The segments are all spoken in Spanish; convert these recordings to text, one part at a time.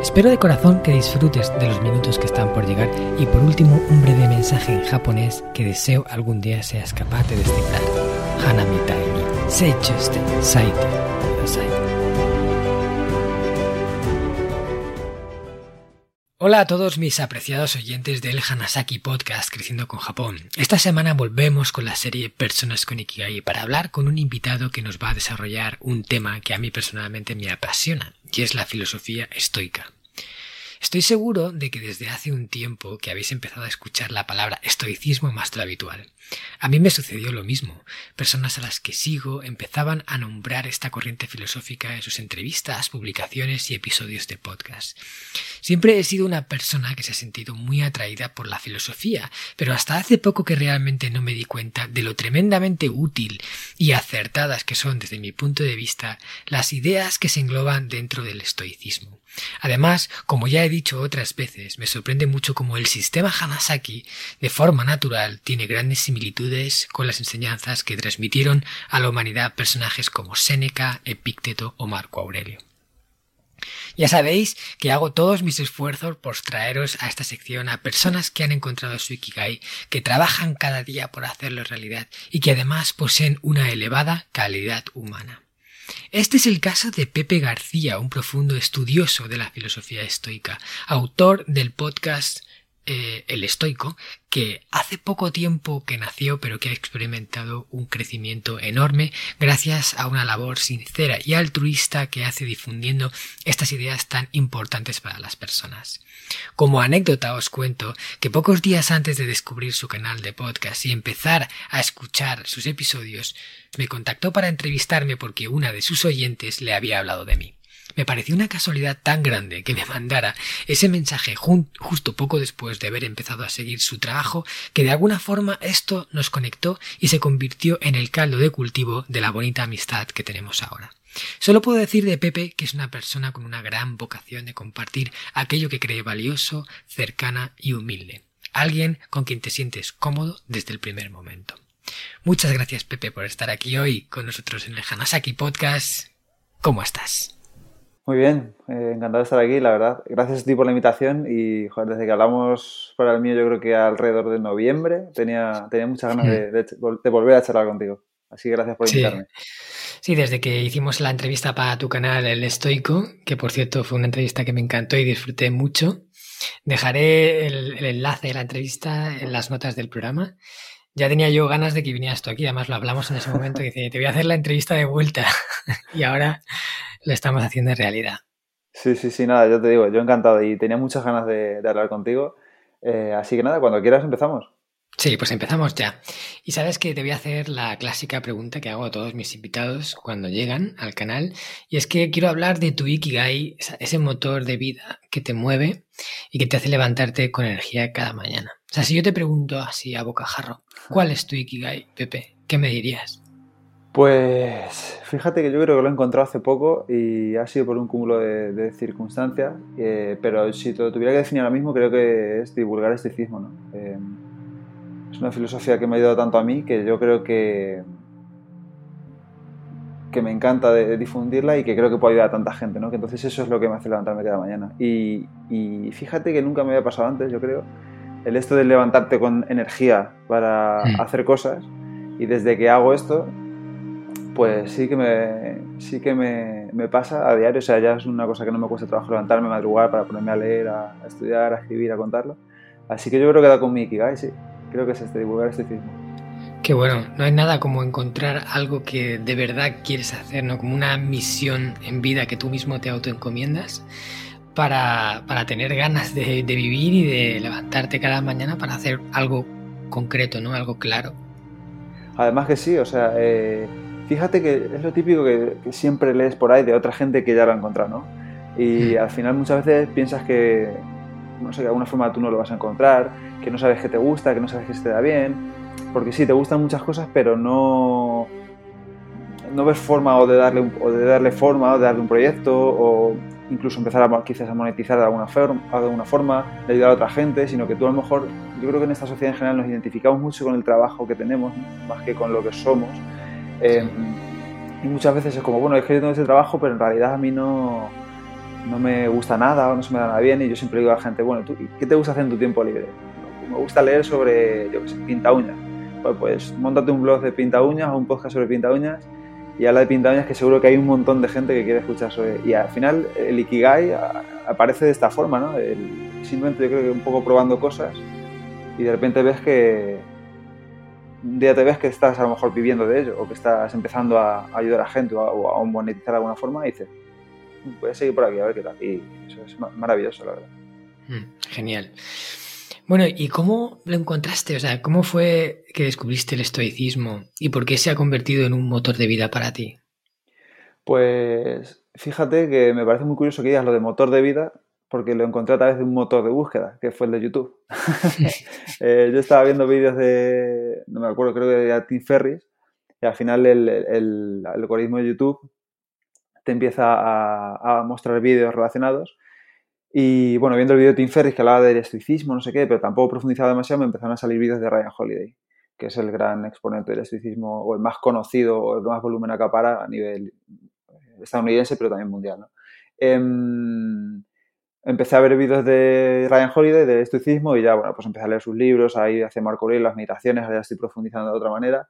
Espero de corazón que disfrutes de los minutos que están por llegar y por último un breve mensaje en japonés que deseo algún día seas capaz de descifrar. Hanami ni seichuste saite. Hola a todos mis apreciados oyentes del Hanasaki Podcast Creciendo con Japón. Esta semana volvemos con la serie Personas con Ikigai para hablar con un invitado que nos va a desarrollar un tema que a mí personalmente me apasiona y es la filosofía estoica. Estoy seguro de que desde hace un tiempo que habéis empezado a escuchar la palabra estoicismo más lo habitual. A mí me sucedió lo mismo. Personas a las que sigo empezaban a nombrar esta corriente filosófica en sus entrevistas, publicaciones y episodios de podcast. Siempre he sido una persona que se ha sentido muy atraída por la filosofía, pero hasta hace poco que realmente no me di cuenta de lo tremendamente útil y acertadas que son desde mi punto de vista las ideas que se engloban dentro del estoicismo. Además, como ya he dicho otras veces, me sorprende mucho cómo el sistema Hanasaki, de forma natural, tiene grandes similitudes con las enseñanzas que transmitieron a la humanidad personajes como Séneca, Epícteto o Marco Aurelio. Ya sabéis que hago todos mis esfuerzos por traeros a esta sección a personas que han encontrado su Ikigai, que trabajan cada día por hacerlo realidad y que además poseen una elevada calidad humana. Este es el caso de Pepe García, un profundo estudioso de la filosofía estoica, autor del podcast eh, El Estoico, que hace poco tiempo que nació pero que ha experimentado un crecimiento enorme gracias a una labor sincera y altruista que hace difundiendo estas ideas tan importantes para las personas. Como anécdota os cuento que pocos días antes de descubrir su canal de podcast y empezar a escuchar sus episodios, me contactó para entrevistarme porque una de sus oyentes le había hablado de mí. Me pareció una casualidad tan grande que me mandara ese mensaje justo poco después de haber empezado a seguir su trabajo que de alguna forma esto nos conectó y se convirtió en el caldo de cultivo de la bonita amistad que tenemos ahora. Solo puedo decir de Pepe que es una persona con una gran vocación de compartir aquello que cree valioso, cercana y humilde. Alguien con quien te sientes cómodo desde el primer momento. Muchas gracias Pepe por estar aquí hoy con nosotros en el Hanasaki Podcast. ¿Cómo estás? Muy bien, eh, encantado de estar aquí, la verdad. Gracias a ti por la invitación y joder, desde que hablamos para el mío yo creo que alrededor de noviembre tenía, tenía muchas ganas de, volver a charlar contigo. Así que gracias por invitarme. Sí, desde que hicimos la entrevista para tu canal El Estoico, que por cierto fue una entrevista que me encantó y disfruté mucho, dejaré el, el enlace de la entrevista en las notas del programa ya tenía yo ganas de que vinieras tú aquí, además lo hablamos en ese momento, y dice, te voy a hacer la entrevista de vuelta y ahora lo estamos haciendo en realidad. Sí, sí, sí, nada, yo te digo, yo encantado y tenía muchas ganas de, hablar contigo, eh, así que nada, cuando quieras empezamos. Sí, pues empezamos ya. Y sabes que te voy a hacer la clásica pregunta que hago a todos mis invitados cuando llegan al canal. Y es que quiero hablar de tu Ikigai, ese motor de vida que te mueve y que te hace levantarte con energía cada mañana. O sea, si yo te pregunto así a bocajarro, ¿cuál es tu Ikigai, Pepe? ¿Qué me dirías? Pues fíjate que yo creo que lo he encontrado hace poco y ha sido por un cúmulo de, circunstancias, eh, pero si te lo tuviera que definir ahora mismo creo que es divulgar esticismo. ¿no? Eh, es una filosofía que me ha ayudado tanto a mí que yo creo que, que me encanta difundirla y que creo que puede ayudar a tanta gente, ¿no? Que entonces eso es lo que me hace levantarme cada mañana. Y fíjate que nunca me había pasado antes, yo creo, el esto de levantarte con energía para mm. hacer cosas y desde que hago esto, pues sí que me, sí que me, me, pasa a diario, o sea, ya es una cosa que no me cuesta trabajo levantarme, madrugar para ponerme a leer, a, estudiar, a escribir, a contarlo. Así que yo creo que da con mi Ikigai, sí creo que es este, divulgar este film. Qué bueno, no hay nada como encontrar algo que de verdad quieres hacer, ¿no? Como una misión en vida que tú mismo te autoencomiendas para, para tener ganas de, vivir y de levantarte cada mañana para hacer algo concreto, ¿no? Algo claro. Además que sí, o sea, eh, fíjate que es lo típico que, siempre lees por ahí de otra gente que ya lo ha encontrado, ¿no? Y mm. al final muchas veces piensas que, no sé, de alguna forma tú no lo vas a encontrar, que no sabes que te gusta, que no sabes que se te da bien. porque sí, te gustan muchas cosas, pero no, no ves forma o de, darle o de darle forma o de darle un proyecto o incluso empezar a, quizás a monetizar de alguna, forma, de alguna forma, de ayudar a otra gente, sino que tú a lo mejor, yo creo que en esta sociedad en general nos identificamos mucho con el trabajo que tenemos, más que con lo que somos. Eh, y muchas veces es como, bueno, es que yo tengo ese trabajo, pero en realidad a mí no, no me gusta nada o no se me da nada bien. Y yo siempre digo a la gente, bueno, ¿tú, ¿qué te gusta hacer en tu tiempo libre? Me gusta leer sobre, yo qué sé, pinta uñas. Pues, pues montate un blog de pinta uñas o un podcast sobre pinta uñas y habla de pinta que seguro que hay un montón de gente que quiere escuchar sobre. Y al final el Ikigai aparece de esta forma, ¿no? simplemente yo creo que un poco probando cosas y de repente ves que, un día te ves que estás a lo mejor viviendo de ello o que estás empezando a, ayudar a gente o a, monetizar de alguna forma y dices, voy a seguir por aquí a ver qué tal. Y eso es maravilloso, la verdad. Mm, genial. Bueno, ¿y cómo lo encontraste? O sea, ¿cómo fue que descubriste el estoicismo y por qué se ha convertido en un motor de vida para ti? Pues fíjate que me parece muy curioso que digas lo de motor de vida, porque lo encontré a través de un motor de búsqueda, que fue el de YouTube. Eh, yo estaba viendo vídeos de, no me acuerdo, creo que de Tim Ferris, y al final el, algoritmo de YouTube te empieza a, mostrar vídeos relacionados. Y bueno, viendo el vídeo de Tim Ferris que hablaba del estoicismo, no sé qué, pero tampoco profundizaba demasiado, me empezaron a salir vídeos de Ryan Holiday, que es el gran exponente del estoicismo, o el más conocido, o el que más volumen acapara a nivel estadounidense, pero también mundial. ¿no? Em, empecé a ver vídeos de Ryan Holiday, de estoicismo, y ya, bueno, pues empecé a leer sus libros, ahí hacia Marco Aurelio, las meditaciones, ahora ya estoy profundizando de otra manera,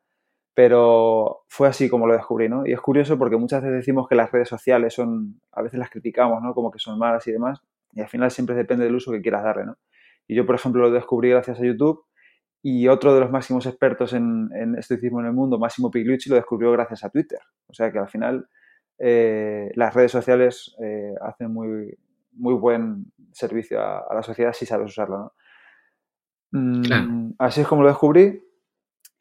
pero fue así como lo descubrí, ¿no? Y es curioso porque muchas veces decimos que las redes sociales son, a veces las criticamos, ¿no? Como que son malas y demás, y al final siempre depende del uso que quieras darle, ¿no? Y yo, por ejemplo, lo descubrí gracias a YouTube, y otro de los máximos expertos en, estoicismo en el mundo, Máximo Pigliucci, lo descubrió gracias a Twitter. O sea que al final eh, las redes sociales eh, hacen muy, muy buen servicio a, la sociedad si sabes usarlo. Mm, así es como lo descubrí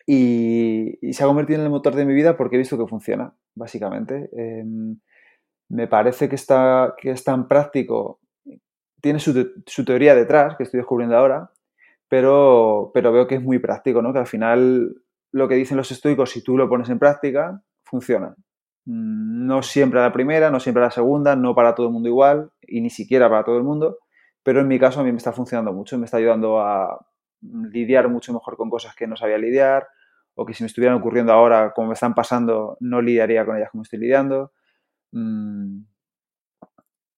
y, se ha convertido en el motor de mi vida porque he visto que funciona, básicamente. Em, me parece que, está, que es tan práctico, tiene su, su, teoría detrás, que estoy descubriendo ahora, pero, pero veo que es muy práctico, ¿no? que al final lo que dicen los estoicos, si tú lo pones en práctica, funciona. No siempre a la primera, no siempre a la segunda, no para todo el mundo igual y ni siquiera para todo el mundo, pero en mi caso a mí me está funcionando mucho, me está ayudando a lidiar mucho mejor con cosas que no sabía lidiar o que si me estuvieran ocurriendo ahora como me están pasando no lidiaría con ellas como estoy lidiando.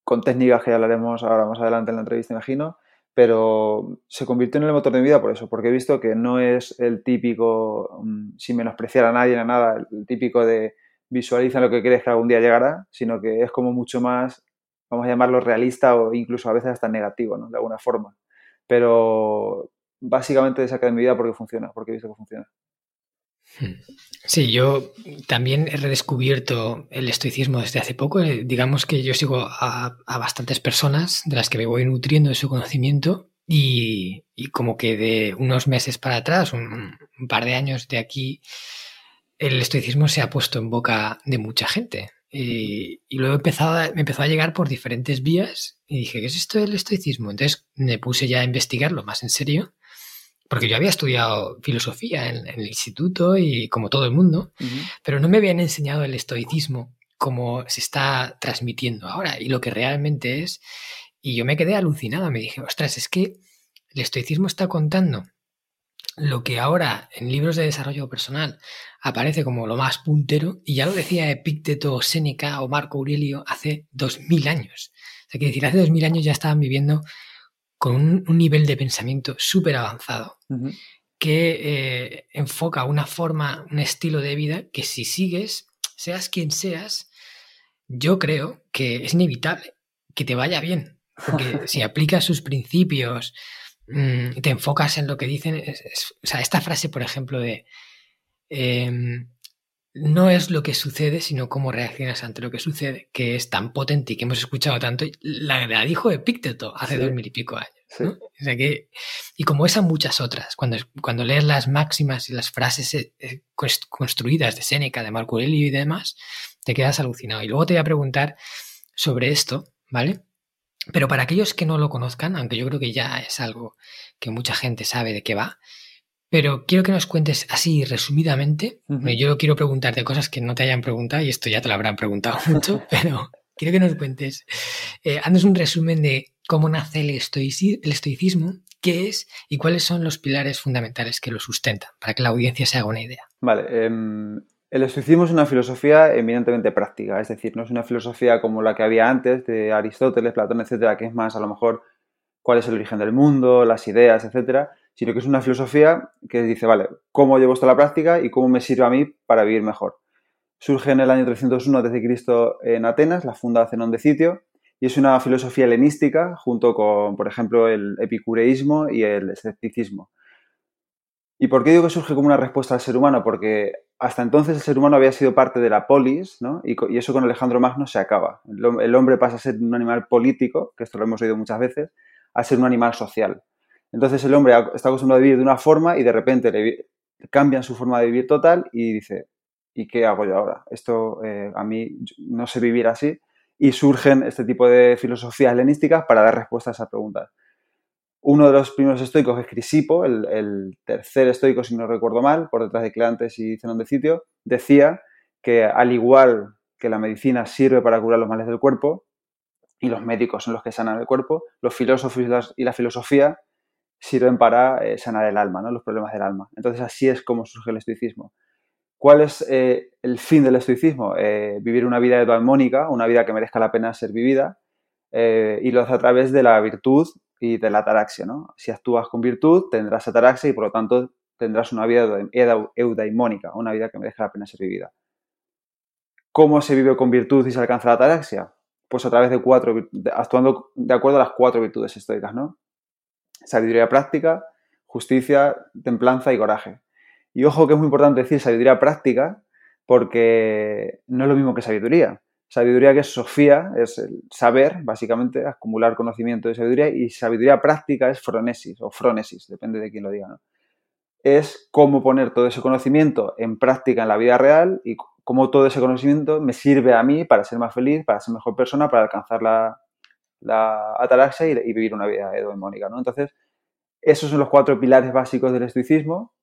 Con técnicas que ya hablaremos ahora más adelante en la entrevista, imagino, pero se convirtió en el motor de mi vida por eso, porque he visto que no es el típico, mm, sin menospreciar a nadie, a nada, el típico de visualiza lo que crees que algún día llegará, sino que es como mucho más, vamos a llamarlo realista o incluso a veces hasta negativo. De alguna forma. Pero básicamente saca de mi vida porque funciona, porque he visto que funciona. Sí, yo también he redescubierto el estoicismo desde hace poco. Eh, digamos que yo sigo a, bastantes personas de las que me voy nutriendo de su conocimiento y, como que de unos meses para atrás, un par de años de aquí, el estoicismo se ha puesto en boca de mucha gente. Y, luego empezado, me empezó a llegar por diferentes vías y dije, ¿qué es esto del estoicismo? Entonces me puse ya a investigarlo más en serio, porque yo había estudiado filosofía en, el instituto y como todo el mundo, pero no me habían enseñado el estoicismo como se está transmitiendo ahora y lo que realmente es. Y yo me quedé alucinado, me dije, ostras, es que el estoicismo está contando lo que ahora en libros de desarrollo personal aparece como lo más puntero, y ya lo decía Epicteto, Séneca o Marco Aurelio hace dos mil años. O sea, que decir, hace dos mil años ya estaban viviendo con un, nivel de pensamiento súper avanzado, que eh, enfoca una forma, un estilo de vida que si sigues, seas quien seas, yo creo que es inevitable que te vaya bien. Porque si aplicas sus principios, mm, te enfocas en lo que dicen, o sea, esta frase, por ejemplo, de Em, no es lo que sucede, sino cómo reaccionas ante lo que sucede, que es tan potente y que hemos escuchado tanto. La, la dijo Epicteto hace dos mil y pico años. que, y como esas muchas otras, cuando, cuando lees las máximas y las frases eh, eh, construidas de Séneca, de Marco Aurelio y demás, te quedas alucinado. Y luego te voy a preguntar sobre esto, ¿vale? Pero para aquellos que no lo conozcan, aunque yo creo que ya es algo que mucha gente sabe de qué va, Pero quiero que nos cuentes así resumidamente. Yo quiero preguntarte cosas que no te hayan preguntado y esto ya te lo habrán preguntado mucho, pero quiero que nos cuentes. Eh, un resumen de cómo nace el, estoicismo, qué es y cuáles son los pilares fundamentales que lo sustentan, para que la audiencia se haga una idea. Vale. Em, el estoicismo es una filosofía eminentemente práctica, es decir, no es una filosofía como la que había antes de Aristóteles, Platón, etcétera, que es más a lo mejor cuál es el origen del mundo, las ideas, etcétera, sino que es una filosofía que dice, vale, ¿cómo llevo esto a la práctica y cómo me sirve a mí para vivir mejor? Surge en el año 301 Cristo en Atenas, la funda Zenón de Sitio, y es una filosofía helenística junto con, por ejemplo, el epicureísmo y el escepticismo. ¿Y por qué digo que surge como una respuesta al ser humano? Porque hasta entonces el ser humano había sido parte de la polis, ¿no? Y, eso con Alejandro Magno se acaba. El, hombre pasa a ser un animal político, que esto lo hemos oído muchas veces, a ser un animal social. Entonces el hombre está acostumbrado a vivir de una forma y de repente cambian su forma de vivir total y dice, ¿y qué hago yo ahora? Esto eh, a mí no sé vivir así. Y surgen este tipo de filosofías helenísticas para dar respuesta a esas preguntas. Uno de los primeros estoicos es Crisipo, el, tercer estoico, si no recuerdo mal, por detrás de Cleantes y Zenón de Sitio, decía que al igual que la medicina sirve para curar los males del cuerpo, y los médicos son los que sanan el cuerpo, los filósofos y la filosofía sirven para eh, sanar el alma, ¿no? los problemas del alma. Entonces así es como surge el estoicismo. ¿Cuál es eh, el fin del estoicismo? Eh, vivir una vida eudaimónica, una vida que merezca la pena ser vivida, y lo hace a través de la virtud y de la ataraxia. ¿no? Si actúas con virtud, tendrás ataraxia y por lo tanto tendrás una vida eudaimónica, una vida que merezca la pena ser vivida. ¿Cómo se vive con virtud y se alcanza la ataraxia? Pues a través de cuatro, actuando de acuerdo a las cuatro virtudes estoicas, ¿no? Sabiduría práctica, justicia, templanza y coraje. Y ojo que es muy importante decir sabiduría práctica porque no es lo mismo que sabiduría. Sabiduría que es Sofía, es el saber, básicamente, acumular conocimiento de sabiduría, y sabiduría práctica es fronesis o fronesis, depende de quién lo diga. Es cómo poner todo ese conocimiento en práctica en la vida real y cómo todo ese conocimiento me sirve a mí para ser más feliz, para ser mejor persona, para alcanzar la, la ataraxia y, vivir una vida hedonómica, ¿no? Entonces, esos son los cuatro pilares básicos del estoicismo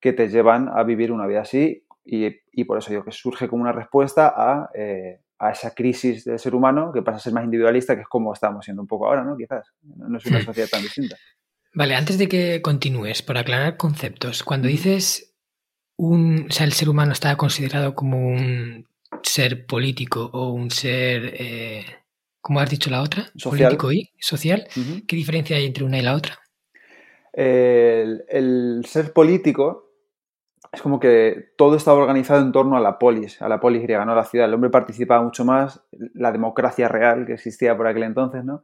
que te llevan a vivir una vida así y, por eso digo que surge como una respuesta eh, a, esa crisis del ser humano que pasa a ser más individualista, que es como estamos siendo un poco ahora, ¿no? Quizás. No es una sociedad tan distinta. Vale, antes de que continúes, por aclarar conceptos, cuando dices un, o sea, el ser humano está considerado como un ser político o un ser eh, como has dicho la otra, político y social. ¿Qué diferencia hay entre una y la otra? El, ser político es como que todo estaba organizado en torno a la polis, a la polis griega, no a la ciudad. El hombre participaba mucho más, la democracia real que existía por aquel entonces, ¿no?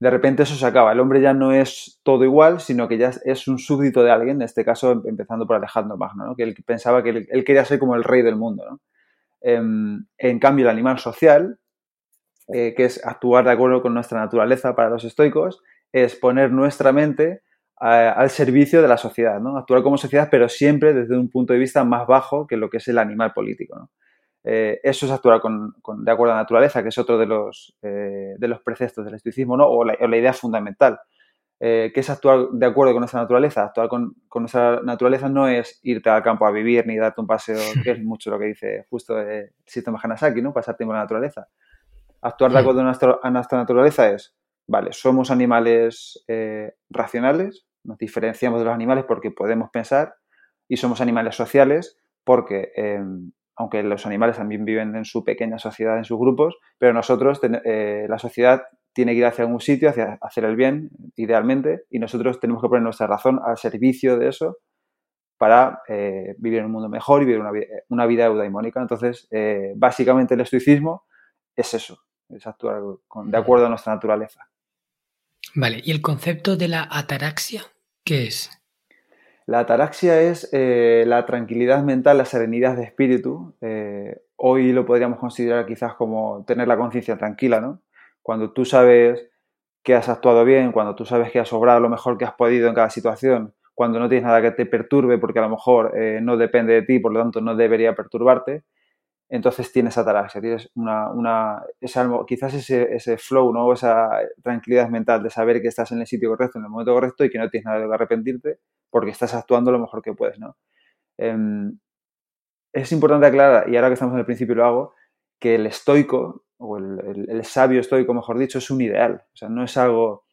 De repente eso se acaba. El hombre ya no es todo igual, sino que ya es un súbdito de alguien, en este caso em, empezando por Alejandro Magno, ¿no? que él pensaba que él, quería ser como el rey del mundo. ¿no? Em, en cambio, el animal social eh, que es actuar de acuerdo con nuestra naturaleza para los estoicos, es poner nuestra mente al servicio de la sociedad, ¿no? Actuar como sociedad, pero siempre desde un punto de vista más bajo que lo que es el animal político, eh, eso es actuar de acuerdo a la naturaleza, que es otro de los, eh, de los preceptos del estoicismo, ¿no? O la, idea fundamental. que es actuar de acuerdo con nuestra naturaleza. Actuar con, nuestra naturaleza no es irte al campo a vivir ni darte un paseo, que es mucho lo que dice justo el sistema Hanasaki, ¿no? Pasar tiempo en la naturaleza actuar de acuerdo a nuestra, naturaleza es, vale, somos animales eh, racionales, nos diferenciamos de los animales porque podemos pensar y somos animales sociales porque, em, aunque los animales también viven en su pequeña sociedad, en sus grupos, pero nosotros, eh, la sociedad tiene que ir hacia algún sitio, hacia hacer el bien, idealmente, y nosotros tenemos que poner nuestra razón al servicio de eso para eh, vivir en un mundo mejor y vivir una, una vida eudaimónica. Entonces, básicamente el estoicismo es eso, es actuar de acuerdo a nuestra naturaleza. Vale, ¿y el concepto de la ataraxia qué es? La ataraxia es eh, la tranquilidad mental, la serenidad de espíritu. Eh, hoy lo podríamos considerar quizás como tener la conciencia tranquila, ¿no? Cuando tú sabes que has actuado bien, cuando tú sabes que has obrado lo mejor que has podido en cada situación, cuando no tienes nada que te perturbe porque a lo mejor eh, no depende de ti, por lo tanto no debería perturbarte, entonces tienes ataraxia, tienes una, una quizás ese, ese flow, ¿no? esa tranquilidad mental de saber que estás en el sitio correcto, en el momento correcto y que no tienes nada de que arrepentirte porque estás actuando lo mejor que puedes, ¿no? Em, es importante aclarar, y ahora que estamos en el principio lo hago, que el estoico, o el, sabio estoico, mejor dicho, es un ideal. O sea, no es algo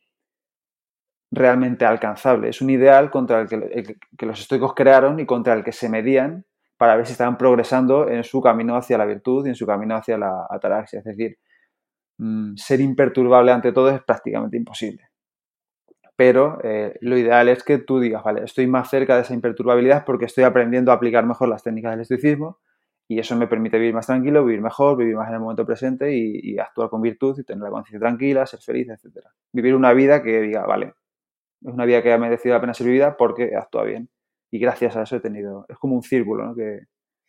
realmente alcanzable. Es un ideal contra el que, los estoicos crearon y contra el que se medían para ver si estaban progresando en su camino hacia la virtud y en su camino hacia la ataraxia. Es decir, mm, ser imperturbable ante todo es prácticamente imposible pero eh, lo ideal es que tú digas, vale, estoy más cerca de esa imperturbabilidad porque estoy aprendiendo a aplicar mejor las técnicas del estoicismo y eso me permite vivir más tranquilo, vivir mejor, vivir más en el momento presente y, actuar con virtud y tener la conciencia tranquila, ser feliz, etc. Vivir una vida que diga, vale, es una vida que ha merecido la pena ser vivida porque actúa bien. Y gracias a eso he tenido, es como un círculo, ¿no? Que...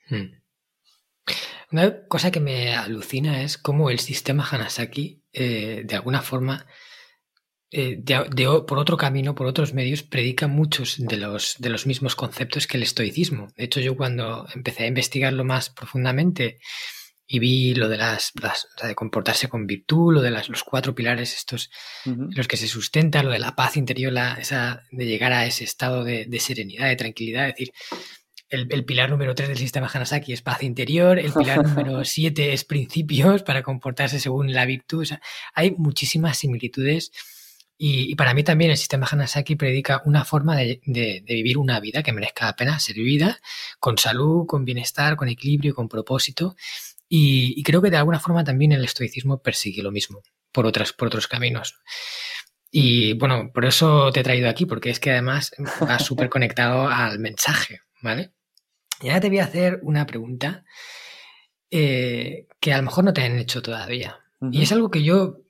Hmm. Una cosa que me alucina es cómo el sistema Hanasaki, eh, de alguna forma, eh, por otro camino, por otros medios, predica muchos de los, de los mismos conceptos que el estoicismo. De hecho, yo cuando empecé a investigarlo más profundamente y vi lo de las, de comportarse con virtud, lo de las, los cuatro pilares estos los que se sustenta, lo de la paz interior, la, esa, de llegar a ese estado de, serenidad, de tranquilidad, es decir, el, pilar número tres del sistema Hanasaki es paz interior, el pilar número siete es principios para comportarse según la virtud. hay muchísimas similitudes y, para mí también el sistema Hanasaki predica una forma de, vivir una vida que merezca la pena ser vivida, con salud, con bienestar, con equilibrio, con propósito. Y, creo que de alguna forma también el estoicismo persigue lo mismo, por, otras, por otros caminos. Y bueno, por eso te he traído aquí, porque es que además va súper conectado al mensaje, ¿vale? Y ahora te voy a hacer una pregunta eh, que a lo mejor no te han hecho todavía. Y es algo que yo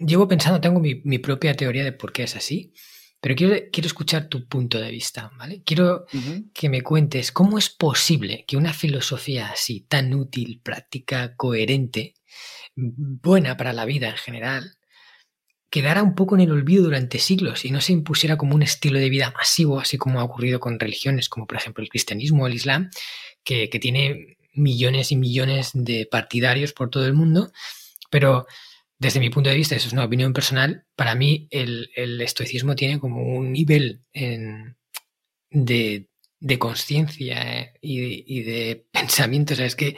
llevo pensando, tengo mi, propia teoría de por qué es así, pero quiero, quiero escuchar tu punto de vista, ¿vale? Quiero que me cuentes cómo es posible que una filosofía así tan útil, práctica, coherente, buena para la vida en general, quedara un poco en el olvido durante siglos y no se impusiera como un estilo de vida masivo, así como ha ocurrido con religiones como por ejemplo el cristianismo o el islam, que, que tiene millones y millones de partidarios por todo el mundo, pero desde mi punto de vista, eso es una opinión personal, para mí el, estoicismo tiene como un nivel de, conciencia eh, y, de pensamiento, o sea, es que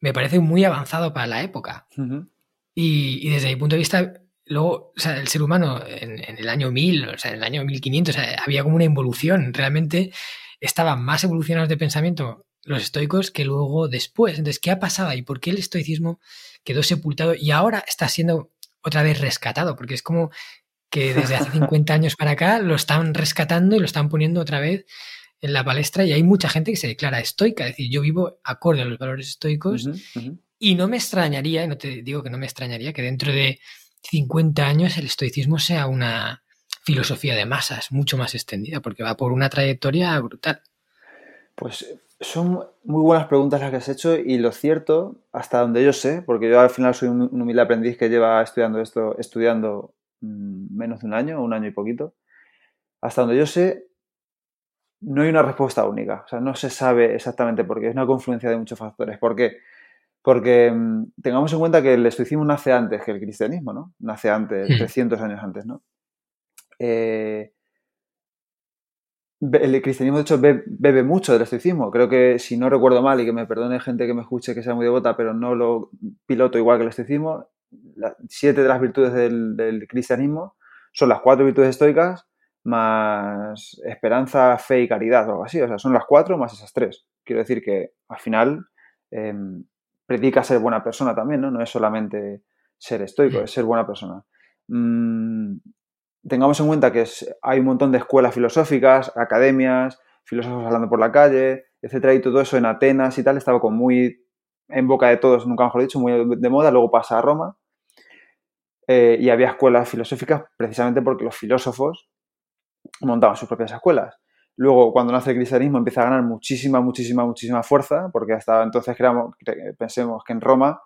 me parece muy avanzado para la época. y, desde mi punto de vista, luego, o sea, el ser humano en, el año 1000, o sea, en el año 1500, había como una evolución, realmente estaban más evolucionados de pensamiento los estoicos que luego después. Entonces, ¿qué ha pasado y por qué el estoicismo quedó sepultado y ahora está siendo otra vez rescatado? Porque es como que desde hace 50 años para acá lo están rescatando y lo están poniendo otra vez en la palestra y hay mucha gente que se declara estoica, es decir, yo vivo acorde a los valores estoicos y no me extrañaría, y no te digo que no me extrañaría, que dentro de 50 años el estoicismo sea una filosofía de masas mucho más extendida, porque va por una trayectoria brutal. Pues son muy buenas preguntas las que has hecho y lo cierto, hasta donde yo sé, porque yo al final soy un, humilde aprendiz que lleva estudiando esto, estudiando mm, menos de un año, un año y poquito, hasta donde yo sé, no hay una respuesta única. O sea, no se sabe exactamente por qué. Es una confluencia de muchos factores. ¿Por qué? Porque mm, tengamos en cuenta que el estoicismo nace antes que el cristianismo, ¿no? Nace antes, 300 años antes, ¿no? Eh, el cristianismo, de hecho, bebe, mucho del estoicismo. Creo que, si no recuerdo mal, y que me perdone gente que me escuche que sea muy devota, pero no lo piloto igual que el estoicismo, siete de las virtudes del, cristianismo son las cuatro virtudes estoicas más esperanza, fe y caridad, o algo así. O sea, son las cuatro más esas tres. Quiero decir que, al final, em, predica ser buena persona también, ¿no? No es solamente ser estoico, es ser buena persona. Mm, tengamos en cuenta que hay un montón de escuelas filosóficas, academias, filósofos hablando por la calle, etcétera, y todo eso en Atenas y tal estaba como muy en boca de todos, nunca mejor dicho, muy de moda, luego pasa a Roma eh, y había escuelas filosóficas precisamente porque los filósofos montaban sus propias escuelas. Luego, cuando nace el cristianismo, empieza a ganar muchísima, muchísima, muchísima fuerza, porque hasta entonces creamos, pensemos que en Roma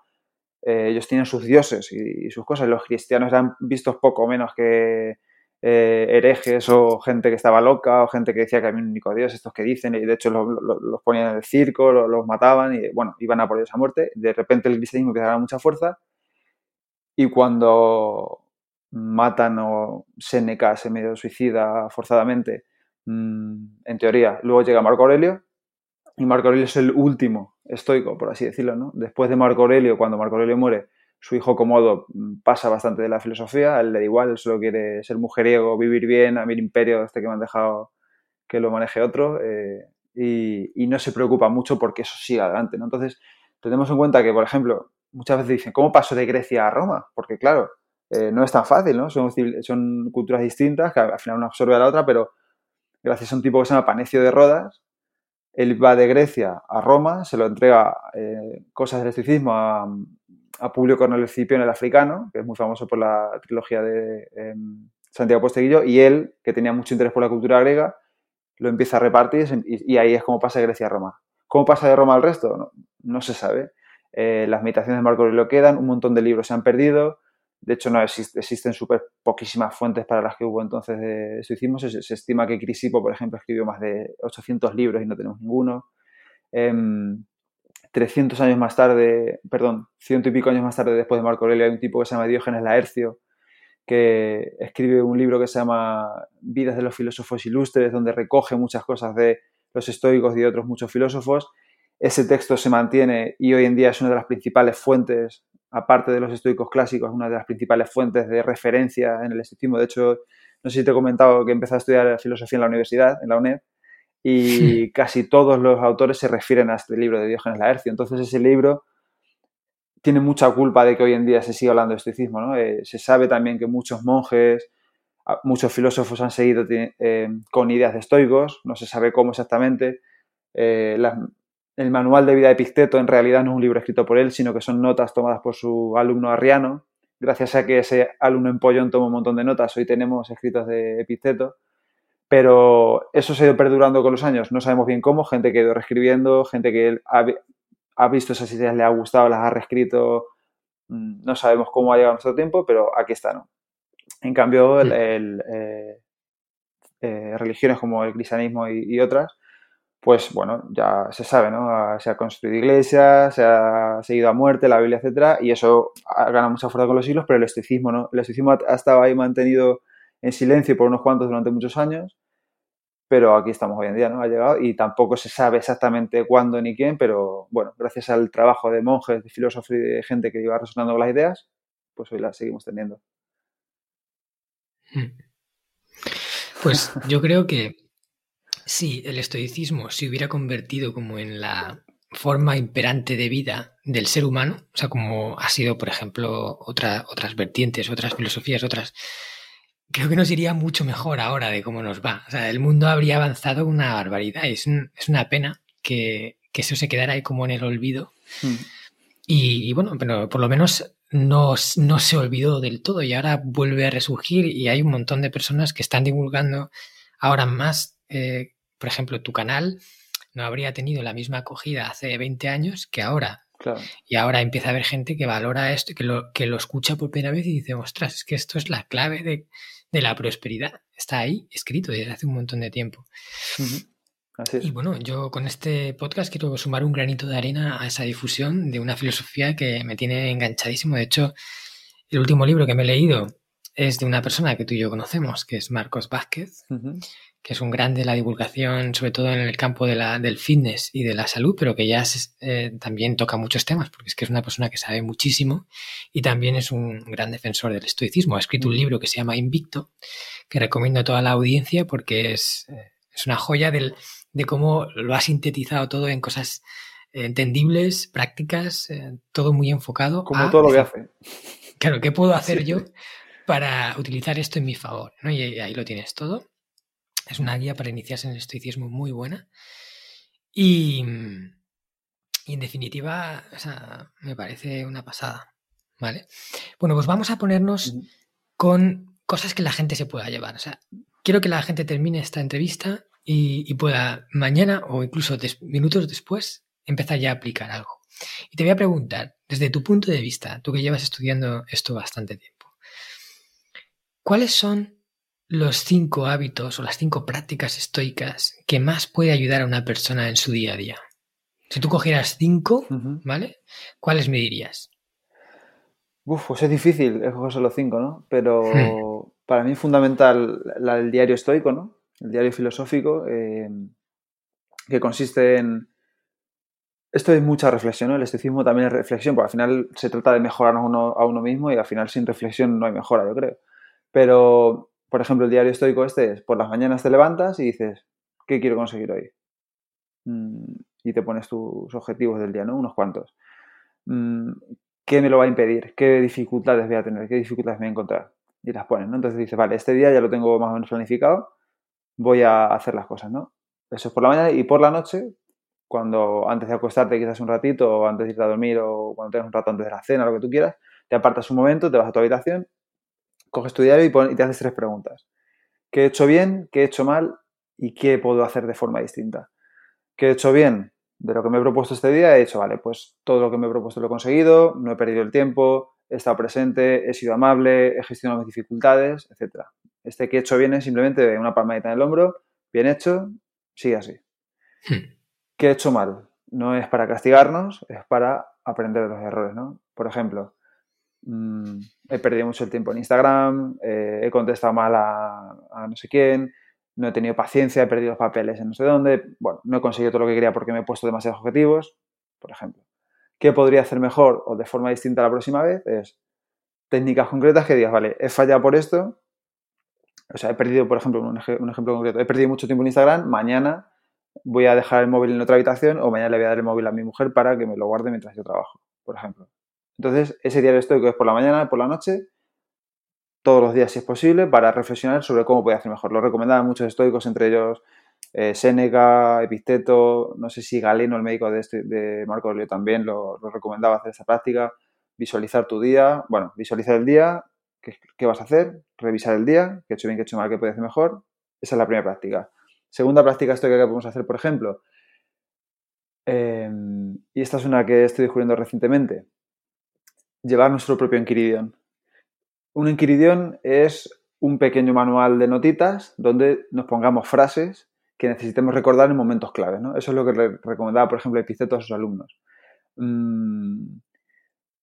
eh, ellos tienen sus dioses y, sus cosas. Los cristianos eran vistos poco menos que eh, herejes o gente que estaba loca o gente que decía que había un único Dios, estos que dicen, y de hecho los, ponían en el circo, los, mataban y bueno, iban a por ellos a muerte. De repente el cristianismo empieza a ganar mucha fuerza y cuando matan o Seneca se medio suicida forzadamente, mm, en teoría, luego llega Marco Aurelio y Marco Aurelio es el último estoico, por así decirlo, ¿no? Después de Marco Aurelio, cuando Marco Aurelio muere, su hijo Comodo pasa bastante de la filosofía, a él le da igual, él solo quiere ser mujeriego, vivir bien, a mi imperio, este que me han dejado que lo maneje otro, eh, y, no se preocupa mucho porque eso siga adelante, ¿no? Entonces, tenemos en cuenta que, por ejemplo, muchas veces dicen, ¿cómo paso de Grecia a Roma? Porque, claro, eh, no es tan fácil, ¿no? Son, son culturas distintas, que al final una absorbe a la otra, pero gracias a un tipo que se llama Panecio de Rodas, él va de Grecia a Roma, se lo entrega eh, cosas del estoicismo a, a Publio Cornelio Escipión el africano, que es muy famoso por la trilogía de em, Santiago Posteguillo, y él, que tenía mucho interés por la cultura griega, lo empieza a repartir y, ahí es como pasa Grecia a Roma. ¿Cómo pasa de Roma al resto? No, se sabe. Eh, las meditaciones de Marco Aurelio quedan, un montón de libros se han perdido, de hecho no existen súper poquísimas fuentes para las que hubo entonces de. Se, se, estima que Crisipo, por ejemplo, escribió más de 800 libros y no tenemos ninguno. Em, 300 años más tarde, perdón, ciento y pico años más tarde después de Marco Aurelio, hay un tipo que se llama Diógenes Laercio, que escribe un libro que se llama Vidas de los filósofos ilustres, donde recoge muchas cosas de los estoicos y de otros muchos filósofos. Ese texto se mantiene y hoy en día es una de las principales fuentes, aparte de los estoicos clásicos, una de las principales fuentes de referencia en el estoicismo. De hecho, no sé si te he comentado que empecé a estudiar filosofía en la universidad, en la UNED, y casi todos los autores se refieren a este libro de Diógenes Laercio. Entonces ese libro tiene mucha culpa de que hoy en día se siga hablando de estoicismo. ¿no? Eh, se sabe también que muchos monjes, muchos filósofos han seguido eh, con ideas de estoicos, no se sabe cómo exactamente. Eh, el manual de vida de Epicteto en realidad no es un libro escrito por él, sino que son notas tomadas por su alumno Arriano. Gracias a que ese alumno en Pollón toma un montón de notas, hoy tenemos escritos de Epicteto pero eso se ha ido perdurando con los años. No sabemos bien cómo. Gente que ha ido reescribiendo, gente que ha, visto esas ideas, le ha gustado, las ha reescrito. Mm, no sabemos cómo ha llegado nuestro tiempo, pero aquí está, ¿no? En cambio, el, eh, eh, religiones como el cristianismo y, otras, pues bueno, ya se sabe, ¿no? Se ha construido iglesias, se ha seguido a muerte, la Biblia, etcétera, y eso ha ganado mucha fuerza con los siglos, pero el estoicismo, ¿no? El estoicismo ha estado ahí mantenido en silencio por unos cuantos durante muchos años, pero aquí estamos hoy en día, ¿no? Ha llegado y tampoco se sabe exactamente cuándo ni quién, pero bueno, gracias al trabajo de monjes, de filósofos y de gente que iba resonando con las ideas, pues hoy las seguimos teniendo. Hmm. Pues yo creo que si el estoicismo se hubiera convertido como en la forma imperante de vida del ser humano, o sea, como ha sido, por ejemplo, otra, otras vertientes, otras filosofías, otras creo que nos iría mucho mejor ahora de cómo nos va. O sea, el mundo habría avanzado una barbaridad. Es, es una pena que, que, eso se quedara ahí como en el olvido. Hmm. Y, bueno, pero por lo menos no, no, se olvidó del todo y ahora vuelve a resurgir y hay un montón de personas que están divulgando ahora más. Eh, por ejemplo, tu canal no habría tenido la misma acogida hace 20 años que ahora. Y ahora empieza a haber gente que valora esto, que lo, que lo escucha por primera vez y dice, ostras, es que esto es la clave de, de la prosperidad. Está ahí escrito desde hace un montón de tiempo. Y bueno, yo con este podcast quiero sumar un granito de arena a esa difusión de una filosofía que me tiene enganchadísimo. De hecho, el último libro que me he leído es de una persona que tú y yo conocemos, que es Marcos Vázquez, que es un grande de la divulgación, sobre todo en el campo de la, del fitness y de la salud, pero que ya eh, también toca muchos temas, porque es que es una persona que sabe muchísimo y también es un gran defensor del estoicismo. Ha escrito un libro que se llama Invicto, que recomiendo a toda la audiencia porque es, eh, es una joya del, de cómo lo ha sintetizado todo en cosas entendibles, prácticas, eh, todo muy enfocado. Como todo lo que hace. Claro, ¿qué puedo hacer yo para utilizar esto en mi favor? Y ahí lo tienes todo. Es una guía para iniciarse en el estoicismo muy buena. Y, en definitiva, me parece una pasada. ¿Vale? Bueno, pues vamos a ponernos con cosas que la gente se pueda llevar. O sea, quiero que la gente termine esta entrevista y, pueda mañana o incluso minutos después empezar ya a aplicar algo. Y te voy a preguntar, desde tu punto de vista, tú que llevas estudiando esto bastante tiempo, ¿cuáles son los cinco hábitos o las cinco prácticas estoicas que más puede ayudar a una persona en su día a día? Si tú cogieras cinco, ¿vale? ¿Cuáles me dirías? Uf, pues es difícil escoger solo cinco, ¿no? Pero hmm. para mí es fundamental el diario estoico, ¿no? El diario filosófico, eh, que consiste en... Esto es mucha reflexión, ¿no? El estoicismo también es reflexión, porque al final se trata de mejorar uno, a uno mismo y al final sin reflexión no hay mejora, yo creo. Pero, por ejemplo, el diario estoico este es, por las mañanas te levantas y dices, ¿qué quiero conseguir hoy? Mm, y te pones tus objetivos del día, ¿no? Unos cuantos. Mm, ¿Qué me lo va a impedir? ¿Qué dificultades voy a tener? ¿Qué dificultades voy a encontrar? Y las pones, ¿no? Entonces dices, vale, este día ya lo tengo más o menos planificado, voy a hacer las cosas, ¿no? Eso es por la mañana y por la noche, cuando antes de acostarte quizás un ratito o antes de irte a dormir o cuando tengas un rato antes de la cena, lo que tú quieras, te apartas un momento, te vas a tu habitación, coges tu diario y, y te haces tres preguntas. ¿Qué he hecho bien? ¿Qué he hecho mal? ¿Y qué puedo hacer de forma distinta? ¿Qué he hecho bien? de lo que me he propuesto este día, he dicho, vale, pues todo lo que me he propuesto lo he conseguido, no he perdido el tiempo, he estado presente, he sido amable, he gestionado mis dificultades, etc. Este que he hecho bien es simplemente una palmadita en el hombro, bien hecho, sigue así. Hmm. ¿Qué he hecho mal? No es para castigarnos, es para aprender de los errores, ¿no? Por ejemplo, mm, he perdido mucho el tiempo en Instagram, eh, he contestado mal a no sé quién, no he tenido paciencia, he perdido los papeles en no sé dónde, bueno, no he conseguido todo lo que quería porque me he puesto demasiados objetivos, por ejemplo. ¿Qué podría hacer mejor o de forma distinta la próxima vez? Es técnicas concretas que digas, vale, he fallado por esto, o sea, he perdido, por ejemplo, un, ejemplo concreto, he perdido mucho tiempo en Instagram, mañana voy a dejar el móvil en otra habitación o mañana le voy a dar el móvil a mi mujer para que me lo guarde mientras yo trabajo, por ejemplo. Entonces, ese diario estoico es por la mañana, por la noche, todos los días si es posible para reflexionar sobre cómo puede hacer mejor. Lo recomendaban muchos estoicos, entre ellos eh, Séneca, Episteto, no sé si Galeno, el médico de, este, de Marco Aurelio también lo, recomendaba hacer esa práctica, visualizar tu día, bueno, visualizar el día, qué, vas a hacer, revisar el día, qué he hecho bien, qué he hecho mal, qué puede hacer mejor. Esa es la primera práctica. Segunda práctica estoica que podemos hacer, por ejemplo, em, y esta es una que estoy descubriendo recientemente, llevar nuestro propio Enquiridion. Un Enquiridión es un pequeño manual de notitas donde nos pongamos frases que necesitemos recordar en momentos claves. ¿no? Eso es lo que recomendaba, por ejemplo, Epiceto a sus alumnos. Mm,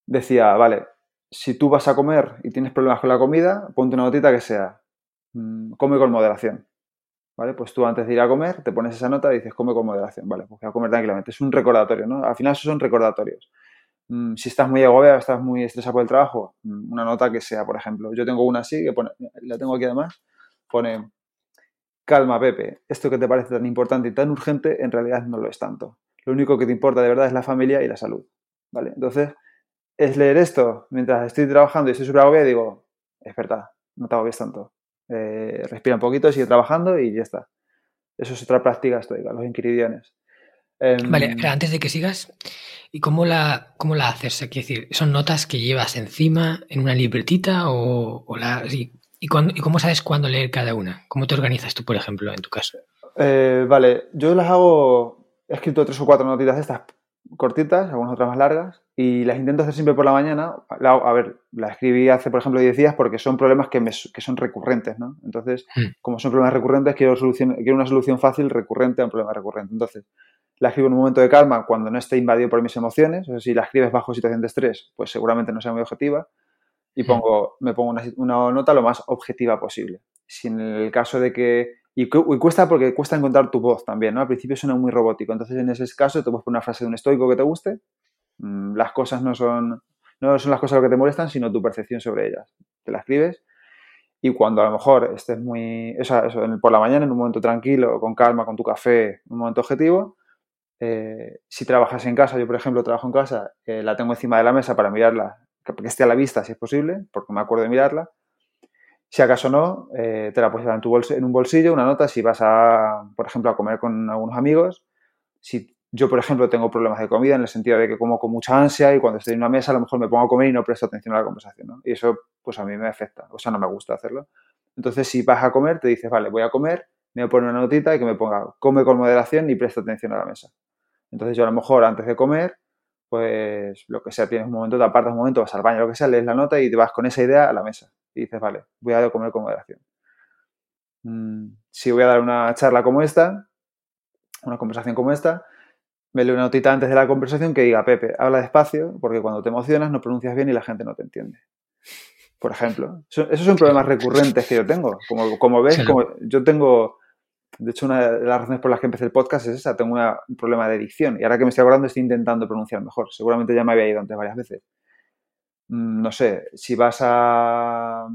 decía, vale, si tú vas a comer y tienes problemas con la comida, ponte una notita que sea, mm, come con moderación. ¿Vale? Pues tú antes de ir a comer te pones esa nota y dices, come con moderación. Vale, pues voy a comer tranquilamente. Es un recordatorio, ¿no? Al final son recordatorios. Mm, si estás muy agobiado, estás muy estresado por el trabajo, mm, una nota que sea, por ejemplo, yo tengo una así, que pone, la tengo aquí además, pone, calma Pepe, esto que te parece tan importante y tan urgente, en realidad no lo es tanto. Lo único que te importa de verdad es la familia y la salud. ¿Vale? Entonces, es leer esto mientras estoy trabajando y estoy súper agobiado digo, es verdad, no te agobies tanto. Eh, respira un poquito, sigue trabajando y ya está. Eso es otra práctica estoica, los inquiridiones. vale, em, pero antes de que sigas, ¿Y cómo la, cómo la haces? Decir, ¿son notas que llevas encima en una libretita o, la, y, y, cómo sabes cuándo leer cada una? ¿Cómo te organizas tú, por ejemplo, en tu caso? Eh, vale, yo las hago, he escrito tres o cuatro notitas de estas cortitas, algunas otras más largas, y las intento hacer siempre por la mañana. a ver, la escribí hace, por ejemplo, 10 días porque son problemas que, me, que son recurrentes, ¿no? Entonces, hmm. como son problemas recurrentes, quiero, solución, quiero una solución fácil recurrente a un problema recurrente. Entonces, la escribo en un momento de calma cuando no esté invadido por mis emociones. O sea, si la escribes bajo situación de estrés, pues seguramente no sea muy objetiva. Y pongo, me pongo una, nota lo más objetiva posible. Si en el caso de que... Y, cuesta porque cuesta encontrar tu voz también, ¿no? Al principio suena muy robótico. Entonces, en ese caso, te puedes poner una frase de un estoico que te guste. Mm, las cosas no son, no son las cosas lo que te molestan, sino tu percepción sobre ellas. Te la escribes y cuando a lo mejor estés muy, eso, por la mañana, en un momento tranquilo, con calma, con tu café, un momento objetivo, eh, si trabajas en casa, yo por ejemplo trabajo en casa, eh, la tengo encima de la mesa para mirarla, que, esté a la vista si es posible, porque me acuerdo de mirarla. Si acaso no, eh, te la puedes llevar en, tu en un bolsillo, una nota, si vas a, por ejemplo, a comer con algunos amigos. Si yo, por ejemplo, tengo problemas de comida en el sentido de que como con mucha ansia y cuando estoy en una mesa a lo mejor me pongo a comer y no presto atención a la conversación. Y eso, pues a mí me afecta, o sea, no me gusta hacerlo. Entonces, si vas a comer, te dices, vale, voy a comer, me poner una notita y que me ponga, come con moderación y presta atención a la mesa. Entonces yo a lo mejor antes de comer, pues lo que sea, tienes un momento, te apartas un momento, vas al baño, lo que sea, lees la nota y te vas con esa idea a la mesa. Y dices, vale, voy a comer con moderación. mm, si voy a dar una charla como esta, una conversación como esta, me leo una notita antes de la conversación que diga, Pepe, habla despacio, porque cuando te emocionas no pronuncias bien y la gente no te entiende. Por ejemplo. esos son problemas recurrentes que yo tengo. Como, como ves, como, yo tengo, de hecho, una de las razones por las que empecé el podcast es esa, tengo un problema de dicción. Y ahora que me estoy acordando estoy intentando pronunciar mejor. Seguramente ya me había ido antes varias veces. Mm, no sé, si vas a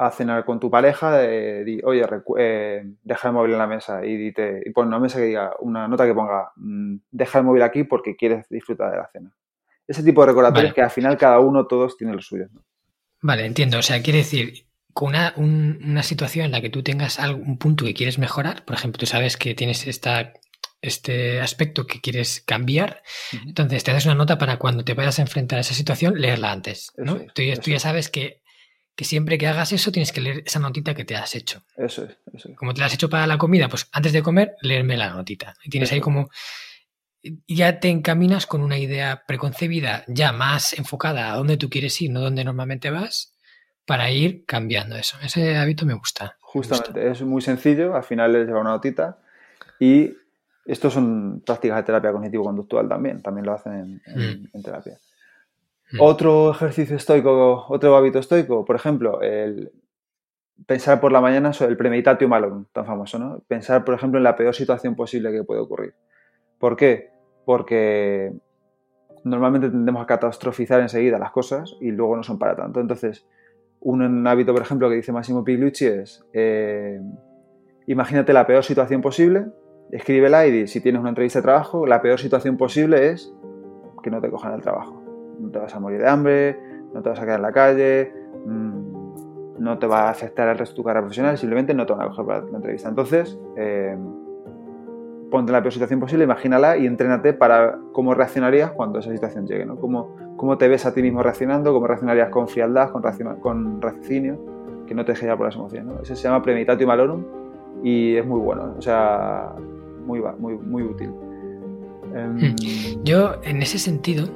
a cenar con tu pareja, di, oye, eh, deja el móvil en la mesa y, dite, y pon una mesa que diga, una nota que ponga, mm, deja el móvil aquí porque quieres disfrutar de la cena. Ese tipo de recordatorios que al final cada uno, todos tienen los suyos. Vale, entiendo. O sea, quiere decir, con una, una, situación en la que tú tengas algún punto que quieres mejorar, por ejemplo, tú sabes que tienes esta, este aspecto que quieres cambiar, entonces te das una nota para cuando te vayas a enfrentar a esa situación, leerla antes. ¿no? tú, tú, ya sabes que que siempre que hagas eso tienes que leer esa notita que te has hecho. Eso es, eso Como te la has hecho para la comida, pues antes de comer, leerme la notita. Y tienes ahí como... Ya te encaminas con una idea preconcebida, ya más enfocada a dónde tú quieres ir, no donde normalmente vas, para ir cambiando eso. Ese hábito me gusta. Justamente, es muy sencillo, al final les lleva una notita y estos son prácticas de terapia cognitivo-conductual también, también lo hacen en mm. terapia. Mm. Otro ejercicio estoico, otro hábito estoico, por ejemplo, el pensar por la mañana sobre el premeditatio malum, tan famoso, ¿no? Pensar, por ejemplo, en la peor situación posible que puede ocurrir. ¿Por qué? Porque normalmente tendemos a catastrofizar enseguida las cosas y luego no son para tanto. Entonces, un hábito, por ejemplo, que dice Massimo Pigliucci es, eh, imagínate la peor situación posible, escríbela y si tienes una entrevista de trabajo, la peor situación posible es que no te cojan el trabajo no te vas a morir de hambre, no te vas a quedar en la calle, mm, no te va a afectar el resto de tu carrera profesional, simplemente no te van a coger para la entrevista. Entonces, eh, ponte en la peor situación posible, imagínala y entrénate para cómo reaccionarías cuando esa situación llegue, ¿no? Cómo, cómo te ves a ti mismo reaccionando, cómo reaccionarías con frialdad, con, con raciocinio, que no te deje por las emociones, ¿no? Ese se llama Premeditatio Malorum y es muy bueno, o sea, muy, muy, muy útil. Em, Yo, en ese sentido,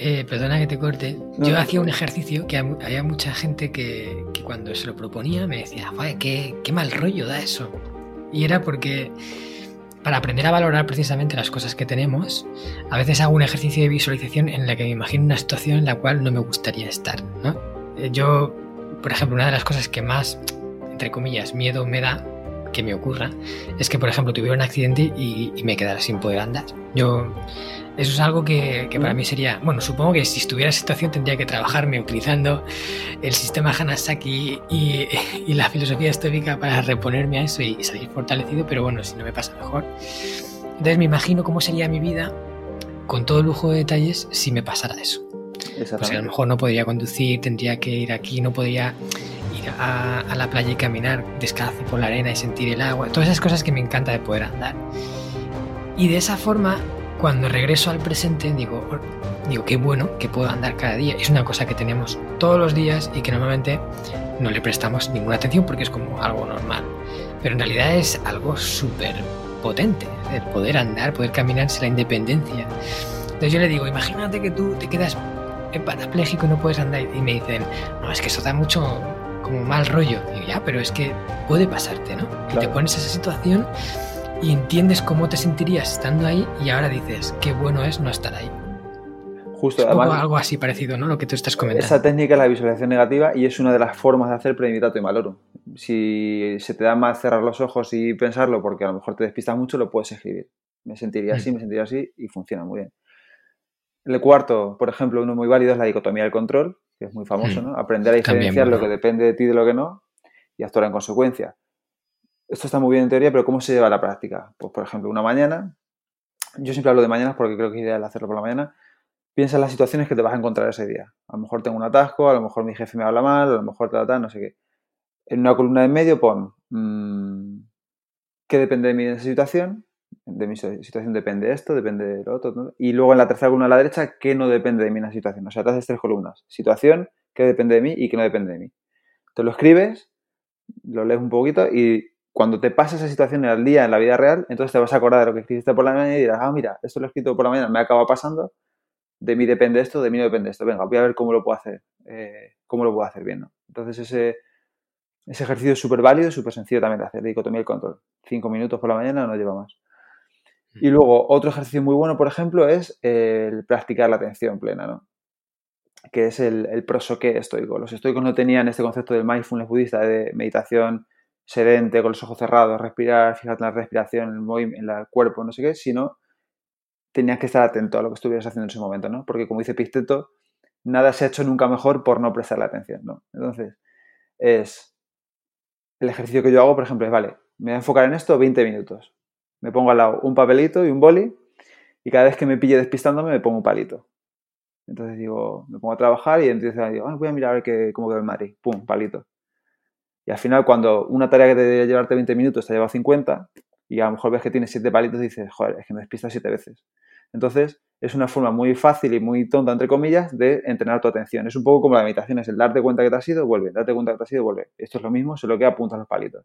eh, perdona que te corte. Yo hacía un ejercicio que había mucha gente que, cuando se lo proponía me decía, qué, qué mal rollo da eso. Y era porque para aprender a valorar precisamente las cosas que tenemos, a veces hago un ejercicio de visualización en la que me imagino una situación en la cual no me gustaría estar. ¿no? Eh, yo, por ejemplo, una de las cosas que más, entre comillas, miedo me da que me ocurra es que, por ejemplo, tuviera un accidente y, y me quedara sin poder andar. Yo eso es algo que, para mí sería, bueno, supongo que si estuviera en esa situación tendría que trabajarme utilizando el sistema Hanasaki y, y la filosofía estoica para reponerme a eso y, salir fortalecido, pero bueno, si no me pasa mejor. Entonces me imagino cómo sería mi vida con todo lujo de detalles si me pasara eso. Pues a lo mejor no podría conducir, tendría que ir aquí, no podría ir a, a, la playa y caminar descalzo por la arena y sentir el agua, todas esas cosas que me encanta de poder andar. Y de esa forma cuando regreso al presente digo, digo, qué bueno que puedo andar cada día. Es una cosa que tenemos todos los días y que normalmente no le prestamos ninguna atención porque es como algo normal. Pero en realidad es algo súper potente, el poder andar, poder caminarse la independencia. Entonces yo le digo, imagínate que tú te quedas parapléjico y no puedes andar y me dicen, no, es que eso da mucho como mal rollo. Y digo, ya, pero es que puede pasarte, ¿no? Y te pones esa situación y entiendes cómo te sentirías estando ahí y ahora dices, qué bueno es no estar ahí. Justo, es algo así parecido, ¿no? Lo que tú estás comentando. Esa técnica es la visualización negativa y es una de las formas de hacer premeditato y maloro. Si se te da más cerrar los ojos y pensarlo porque a lo mejor te despistas mucho, lo puedes escribir. Me sentiría así, mm. me sentiría así y funciona muy bien. El cuarto, por ejemplo, uno muy válido es la dicotomía del control, que es muy famoso, mm. ¿no? Aprender a diferenciar lo que depende de ti de lo que no y actuar en consecuencia esto está muy bien en teoría, pero ¿cómo se lleva a la práctica? Pues, por ejemplo, una mañana, yo siempre hablo de mañanas porque creo que es ideal hacerlo por la mañana, piensa en las situaciones que te vas a encontrar ese día. A lo mejor tengo un atasco, a lo mejor mi jefe me habla mal, a lo mejor tal, tal, no sé qué. En una columna de medio pon mmm, qué depende de mí en esa situación, de mi situación depende de esto, depende de lo otro, y luego en la tercera columna a la derecha, qué no depende de mí en la situación. O sea, te haces tres columnas. Situación, qué depende de mí y qué no depende de mí. Te lo escribes, lo lees un poquito y cuando te pasa esa situación en el día, en la vida real, entonces te vas a acordar de lo que escribiste por la mañana y dirás, ah, mira, esto lo he escrito por la mañana, me acaba pasando, de mí depende esto, de mí no depende esto. Venga, voy a ver cómo lo puedo hacer, eh, cómo lo puedo hacer bien, ¿no? Entonces ese, ese ejercicio es súper válido y súper sencillo también de hacer, dicotomía y control. Cinco minutos por la mañana no lleva más. Y luego, otro ejercicio muy bueno, por ejemplo, es el practicar la atención plena, ¿no? Que es el, el prosoqué estoico. Los estoicos no tenían este concepto del mindfulness budista de meditación sedente, con los ojos cerrados, respirar, fijarte en la respiración, en el, en el cuerpo, no sé qué, sino tenías que estar atento a lo que estuvieras haciendo en ese momento, ¿no? Porque como dice Pisteto, nada se ha hecho nunca mejor por no prestarle atención, ¿no? Entonces, es el ejercicio que yo hago, por ejemplo, es, vale, me voy a enfocar en esto 20 minutos. Me pongo al lado un papelito y un boli y cada vez que me pille despistándome me pongo un palito. Entonces digo, me pongo a trabajar y entonces digo, ah, voy a mirar a ver qué, cómo queda el Madrid. Pum, palito. Y al final, cuando una tarea que te llevarte 20 minutos te lleva 50 y a lo mejor ves que tienes 7 palitos y dices, joder, es que me despista 7 veces. Entonces, es una forma muy fácil y muy tonta, entre comillas, de entrenar tu atención. Es un poco como la meditación, es el darte cuenta que te has ido, vuelve, darte cuenta que te has ido, vuelve. Esto es lo mismo, solo que apuntas los palitos.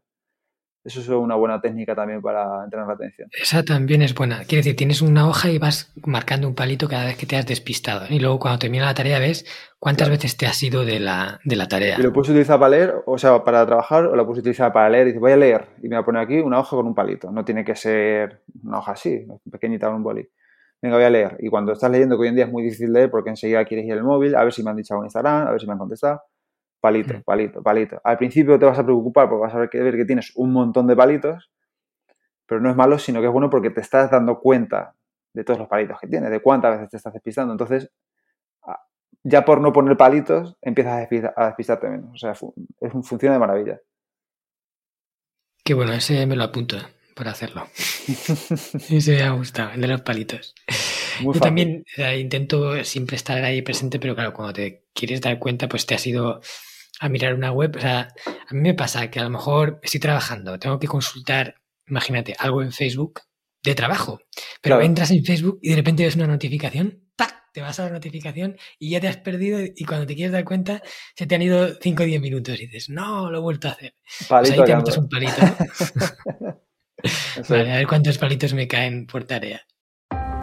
Eso es una buena técnica también para entrenar la atención. Esa también es buena. Quiere decir, tienes una hoja y vas marcando un palito cada vez que te has despistado. Y luego cuando termina la tarea ves cuántas veces te has ido de la, de la tarea. Y lo puedes utilizar para leer, o sea, para trabajar, o lo puedes utilizar para leer. Y dices, voy a leer. Y me voy a poner aquí una hoja con un palito. No tiene que ser una hoja así, pequeñita con un boli venga, voy a leer. Y cuando estás leyendo, que hoy en día es muy difícil leer porque enseguida quieres ir al móvil, a ver si me han dicho algo en Instagram, a ver si me han contestado. Palito, mm. palito, palito. Al principio te vas a preocupar porque vas a ver que, ver que tienes un montón de palitos, pero no es malo, sino que es bueno porque te estás dando cuenta de todos los palitos que tienes, de cuántas veces te estás despistando. Entonces, ya por no poner palitos, empiezas a, despistarte menos. O sea, es, funciona de maravilla. Qué bueno, ese me lo apunto para hacerlo. sí, se me ha gustado, el de los palitos. Yo también intento siempre estar ahí presente, pero claro, cuando te quieres dar cuenta, pues te has ido a mirar una web. O sea, a mí me pasa que a lo mejor estoy trabajando, tengo que consultar, imagínate, algo en Facebook de trabajo, pero entras en Facebook y de repente ves una notificación, ¡tac! Te vas a la notificación y ya te has perdido y cuando te quieres dar cuenta se te han ido 5 o 10 minutos y dices, no, lo he vuelto a hacer. Pues ahí te metes un palito. Vale, a ver cuántos palitos me caen por tarea.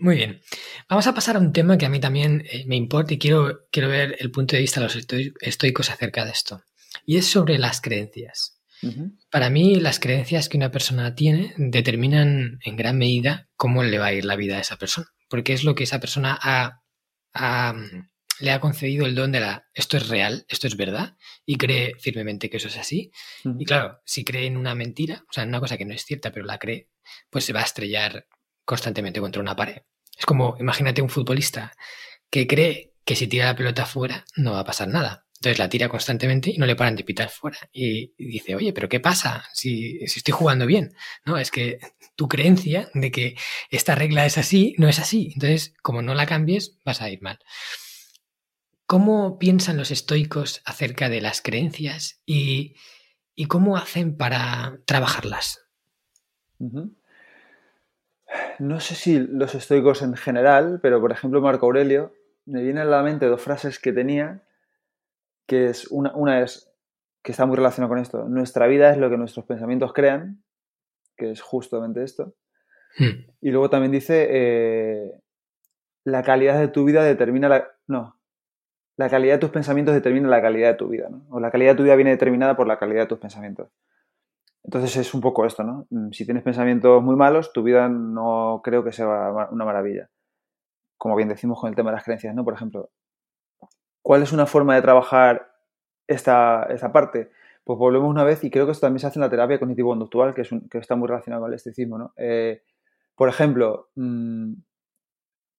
Muy bien. Vamos a pasar a un tema que a mí también eh, me importa y quiero, quiero ver el punto de vista de los estoicos acerca de esto. Y es sobre las creencias. Para mí, las creencias que una persona tiene determinan en gran medida cómo le va a ir la vida a esa persona. Porque es lo que esa persona le ha concedido el don de la esto es real, esto es verdad, y cree firmemente que eso es así. Y claro, si cree en una mentira, o sea, en una cosa que no es cierta, pero la cree, pues se va a estrellar constantemente contra una pared. Es como, imagínate un futbolista que cree que si tira la pelota fuera no va a pasar nada. Entonces la tira constantemente y no le paran de pitar fuera. Y, dice, oye, pero ¿qué pasa si, si, estoy jugando bien? No, es que tu creencia de que esta regla es así, no es así. Entonces, como no la cambies, vas a ir mal. ¿Cómo piensan los estoicos acerca de las creencias y, y cómo hacen para trabajarlas? No sé si los estoicos en general, pero por ejemplo Marco Aurelio, me viene a la mente dos frases que tenía, que es una, una es, que está muy relacionada con esto, nuestra vida es lo que nuestros pensamientos crean, que es justamente esto. Hmm. Y luego también dice, eh, la calidad de tu vida determina la... No, la calidad de tus pensamientos determina la calidad de tu vida, ¿no? O la calidad de tu vida viene determinada por la calidad de tus pensamientos. Entonces es un poco esto, ¿no? Mm, si tienes pensamientos muy malos, tu vida no creo que sea una maravilla. Como bien decimos con el tema de las creencias, ¿no? Por ejemplo, ¿cuál es una forma de trabajar esta, esta parte? Pues volvemos una vez y creo que esto también se hace en la terapia cognitivo-conductual, que, que está muy relacionado con el esticismo, ¿no? Eh, por ejemplo, mm,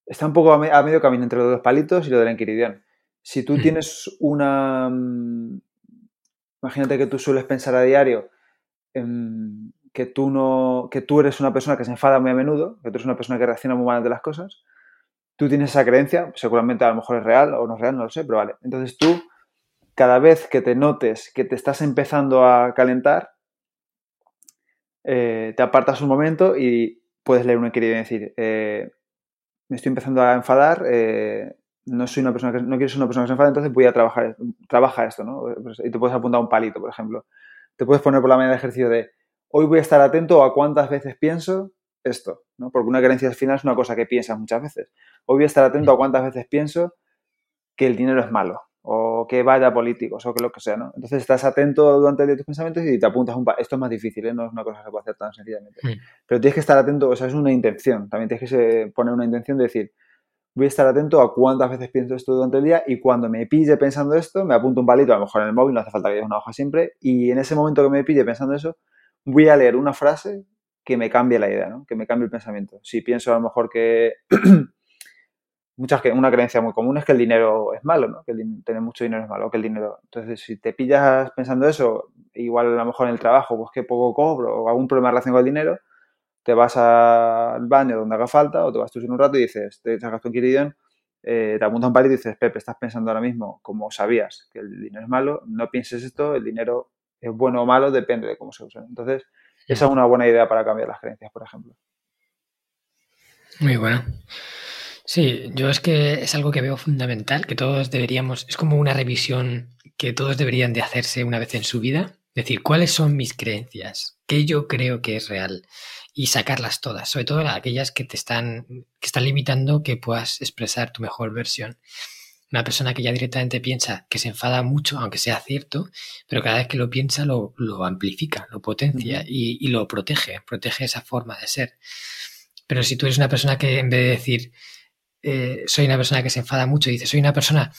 está un poco a, medio camino entre lo de los palitos y lo del enquiridión. Si tú tienes una... Mm, imagínate que tú sueles pensar a diario que tú no que tú eres una persona que se enfada muy a menudo, que tú eres una persona que reacciona muy mal ante las cosas, tú tienes esa creencia, seguramente a lo mejor es real o no es real, no lo sé, pero vale. Entonces tú, cada vez que te notes que te estás empezando a calentar, eh, te apartas un momento y puedes leer un equilibrio y decir, eh, me estoy empezando a enfadar, eh, no soy una persona que no quiero ser una persona que se enfada, entonces voy a trabajar, trabaja esto, ¿no? Pues, y te puedes apuntar un palito, por ejemplo. Te puedes poner por la mañana el ejercicio de hoy voy a estar atento a cuántas veces pienso esto, ¿no? Porque una creencia al final es una cosa que piensas muchas veces. Hoy voy a estar atento a cuántas veces pienso que el dinero es malo o que vaya a políticos o que lo que sea, ¿no? Entonces estás atento durante el día de tus pensamientos y te apuntas un... Esto es más difícil, ¿eh? No es una cosa que se puede hacer tan sencillamente. Pero tienes que estar atento, o sea, es una intención. También tienes que poner una intención de decir, voy a estar atento a cuántas veces pienso esto durante el día y cuando me pille pensando esto, me apunto un palito, a lo mejor en el móvil, no hace falta que haya una hoja siempre, y en ese momento que me pille pensando eso, voy a leer una frase que me cambie la idea, ¿no? Que me cambie el pensamiento. Si pienso a lo mejor que muchas una creencia muy común es que el dinero es malo, ¿no? Que tener mucho dinero es malo, que el dinero. Entonces, si te pillas pensando eso, igual a lo mejor en el trabajo, pues que poco cobro o algún problema relacionado con el dinero, te vas al baño donde haga falta o te vas tú en un rato y dices, te sacas tu inquiridión, eh, te apuntas un palito y dices, Pepe, estás pensando ahora mismo, como sabías que el dinero es malo, no pienses esto, el dinero es bueno o malo, depende de cómo se usa. Entonces, esa es una buena idea para cambiar las creencias, por ejemplo. Muy bueno. Sí, yo es que es algo que veo fundamental, que todos deberíamos, es como una revisión que todos deberían de hacerse una vez en su vida, decir, ¿cuáles son mis creencias? ¿Qué yo creo que es real? Y sacarlas todas, sobre todo aquellas que te están, que están limitando que puedas expresar tu mejor versión. Una persona que ya directamente piensa que se enfada mucho, aunque sea cierto, pero cada vez que lo piensa lo, amplifica, lo potencia y, lo protege, protege esa forma de ser. Pero si tú eres una persona que en vez de decir eh, soy una persona que se enfada mucho, dice soy una persona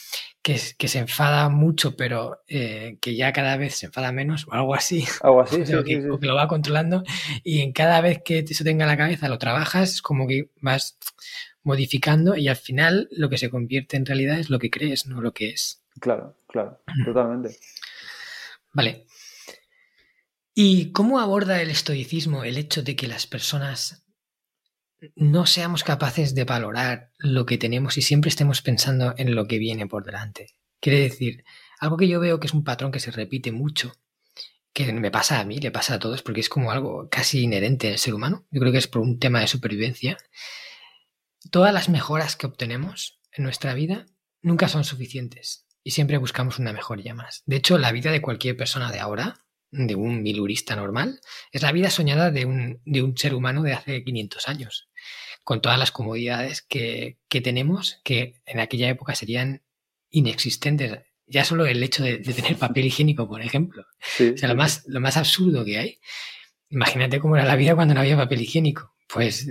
que, que se enfada mucho, pero eh, que ya cada vez se enfada menos o algo así. Algo así, sí, que, lo va controlando y en cada vez que eso tenga en la cabeza lo trabajas, como que vas modificando y al final lo que se convierte en realidad es lo que crees, no lo que es. Claro, claro, totalmente. Vale. ¿Y cómo aborda el estoicismo el hecho de que las personas no seamos capaces de valorar lo que tenemos y siempre estemos pensando en lo que viene por delante? Quiere decir, algo que yo veo que es un patrón que se repite mucho, que me pasa a mí, le pasa a todos, porque es como algo casi inherente al ser humano. Yo creo que es por un tema de supervivencia, Todas las mejoras que obtenemos en nuestra vida nunca son suficientes y siempre buscamos una mejoría más. De hecho, la vida de cualquier persona de ahora, de un milurista normal, es la vida soñada de un, de un ser humano de hace 500 años, con todas las comodidades que, tenemos que en aquella época serían inexistentes. Ya solo el hecho de, tener papel higiénico, por ejemplo. o sea, lo más, lo más absurdo que hay. Imagínate cómo era la vida cuando no había papel higiénico. Pues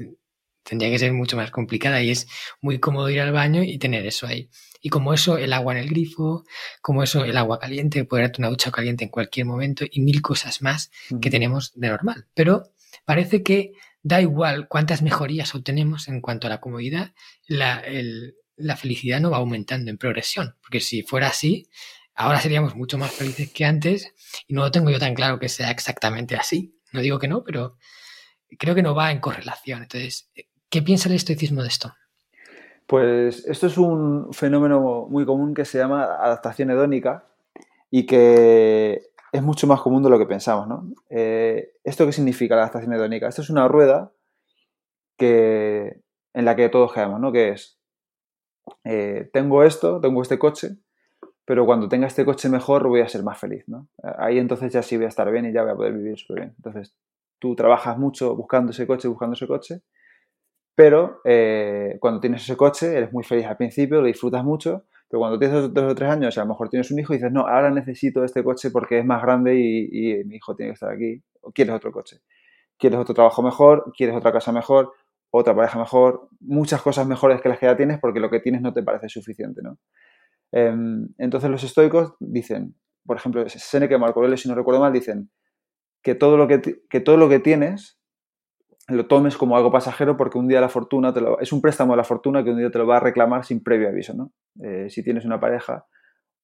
tendría que ser mucho más complicada y es muy cómodo ir al baño y tener eso ahí. Y como eso, el agua en el grifo, como eso, el agua caliente, poder darte una ducha caliente en cualquier momento y mil cosas más que tenemos de normal. Pero parece que da igual cuántas mejorías obtenemos en cuanto a la comodidad, la, la felicidad no va aumentando en progresión. Porque si fuera así, ahora seríamos mucho más felices que antes y no lo tengo yo tan claro que sea exactamente así. No digo que no, pero creo que no va en correlación. Entonces, ¿Qué piensa el estoicismo de esto? Pues esto es un fenómeno muy común que se llama adaptación hedónica y que es mucho más común de lo que pensamos. ¿no? Eh, ¿Esto qué significa la adaptación hedónica? Esto es una rueda que, en la que todos quedamos, ¿no? que es, eh, tengo esto, tengo este coche, pero cuando tenga este coche mejor voy a ser más feliz. ¿no? Ahí entonces ya sí voy a estar bien y ya voy a poder vivir súper bien. Entonces tú trabajas mucho buscando ese coche, buscando ese coche pero eh, cuando tienes ese coche, eres muy feliz al principio, lo disfrutas mucho, pero cuando tienes dos, o tres años, a lo mejor tienes un hijo y dices, no, ahora necesito este coche porque es más grande y, mi hijo tiene que estar aquí. O quieres otro coche. Quieres otro trabajo mejor, quieres otra casa mejor, otra pareja mejor, muchas cosas mejores que las que ya tienes porque lo que tienes no te parece suficiente, ¿no? Em, entonces los estoicos dicen, por ejemplo, Seneca y Marco Aurelio, si no recuerdo mal, dicen que todo lo que, que, todo lo que tienes lo tomes como algo pasajero porque un día la fortuna te lo, es un préstamo de la fortuna que un día te lo va a reclamar sin previo aviso, ¿no? Eh, si tienes una pareja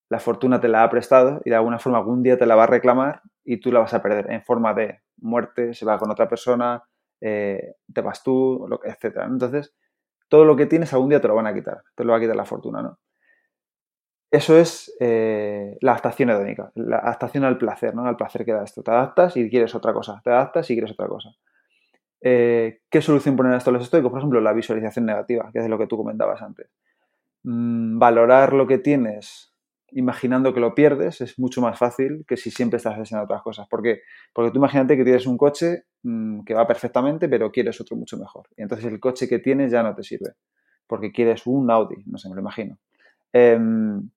la fortuna te la ha prestado y de alguna forma algún día te la va a reclamar y tú la vas a perder en forma de muerte, se va con otra persona, eh, te vas tú, etc. Entonces, todo lo que tienes algún día te lo van a quitar, te lo va a quitar la fortuna, ¿no? Eso es eh, la adaptación hedónica, la adaptación al placer, ¿no? Al placer que da esto. Te adaptas y quieres otra cosa, te adaptas y quieres otra cosa. Eh, ¿Qué solución ponen a esto los estoicos? Por ejemplo, la visualización negativa, que es lo que tú comentabas antes. Mm, valorar lo que tienes imaginando que lo pierdes es mucho más fácil que si siempre estás haciendo otras cosas. ¿Por qué? Porque tú imagínate que tienes un coche mm, que va perfectamente, pero quieres otro mucho mejor. Y entonces el coche que tienes ya no te sirve, porque quieres un Audi, no sé, me lo imagino. Em,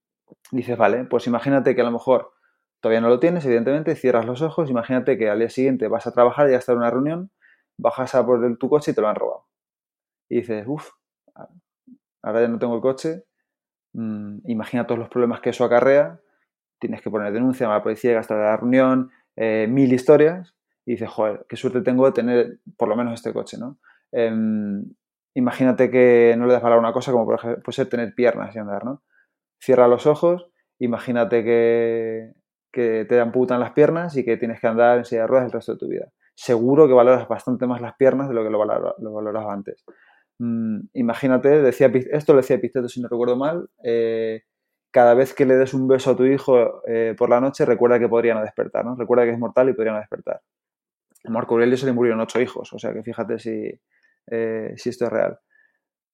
dices, vale, pues imagínate que a lo mejor todavía no lo tienes, evidentemente, cierras los ojos, imagínate que al día siguiente vas a trabajar, ya está en una reunión, bajas a por tu coche y te lo han robado. Y dices, uff, ahora ya no tengo el coche, Mm, imagina todos los problemas que eso acarrea, tienes que poner denuncia a la policía, gastar la reunión, eh, mil historias, y dices, joder, qué suerte tengo de tener por lo menos este coche, ¿no? Em, imagínate que no le das valor a una cosa como por ejemplo, puede ser tener piernas y andar, ¿no? Cierra los ojos, imagínate que, que te amputan las piernas y que tienes que andar en silla de ruedas el resto de tu vida. Seguro que valoras bastante más las piernas de lo que lo, lo valorabas antes. Mm, imagínate, decía, esto lo decía Epicteto si no recuerdo mal, eh, cada vez que le des un beso a tu hijo eh, por la noche, recuerda que podría no despertar, ¿no? Recuerda que es mortal y podría no despertar. A Marco Aurelio se le murieron ocho hijos, o sea que fíjate si, eh, si esto es real.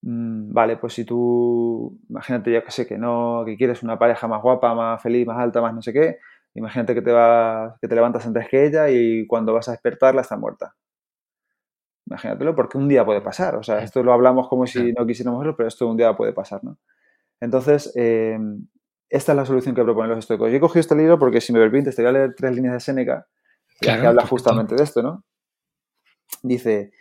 Mm, vale, pues si tú, imagínate, ya que sé, que no, que quieres una pareja más guapa, más feliz, más alta, más no sé qué, imagínate que te, que te levantas antes que ella y cuando vas a despertarla está muerta. Imagínatelo, porque un día puede pasar. O sea, esto lo hablamos como si no quisiéramos verlo, pero esto un día puede pasar, ¿no? Entonces, eh, esta es la solución que proponen los estoicos. Yo he cogido este libro porque, si me permites, te voy a leer tres líneas de Séneca que habla justamente de esto, ¿no? Dice,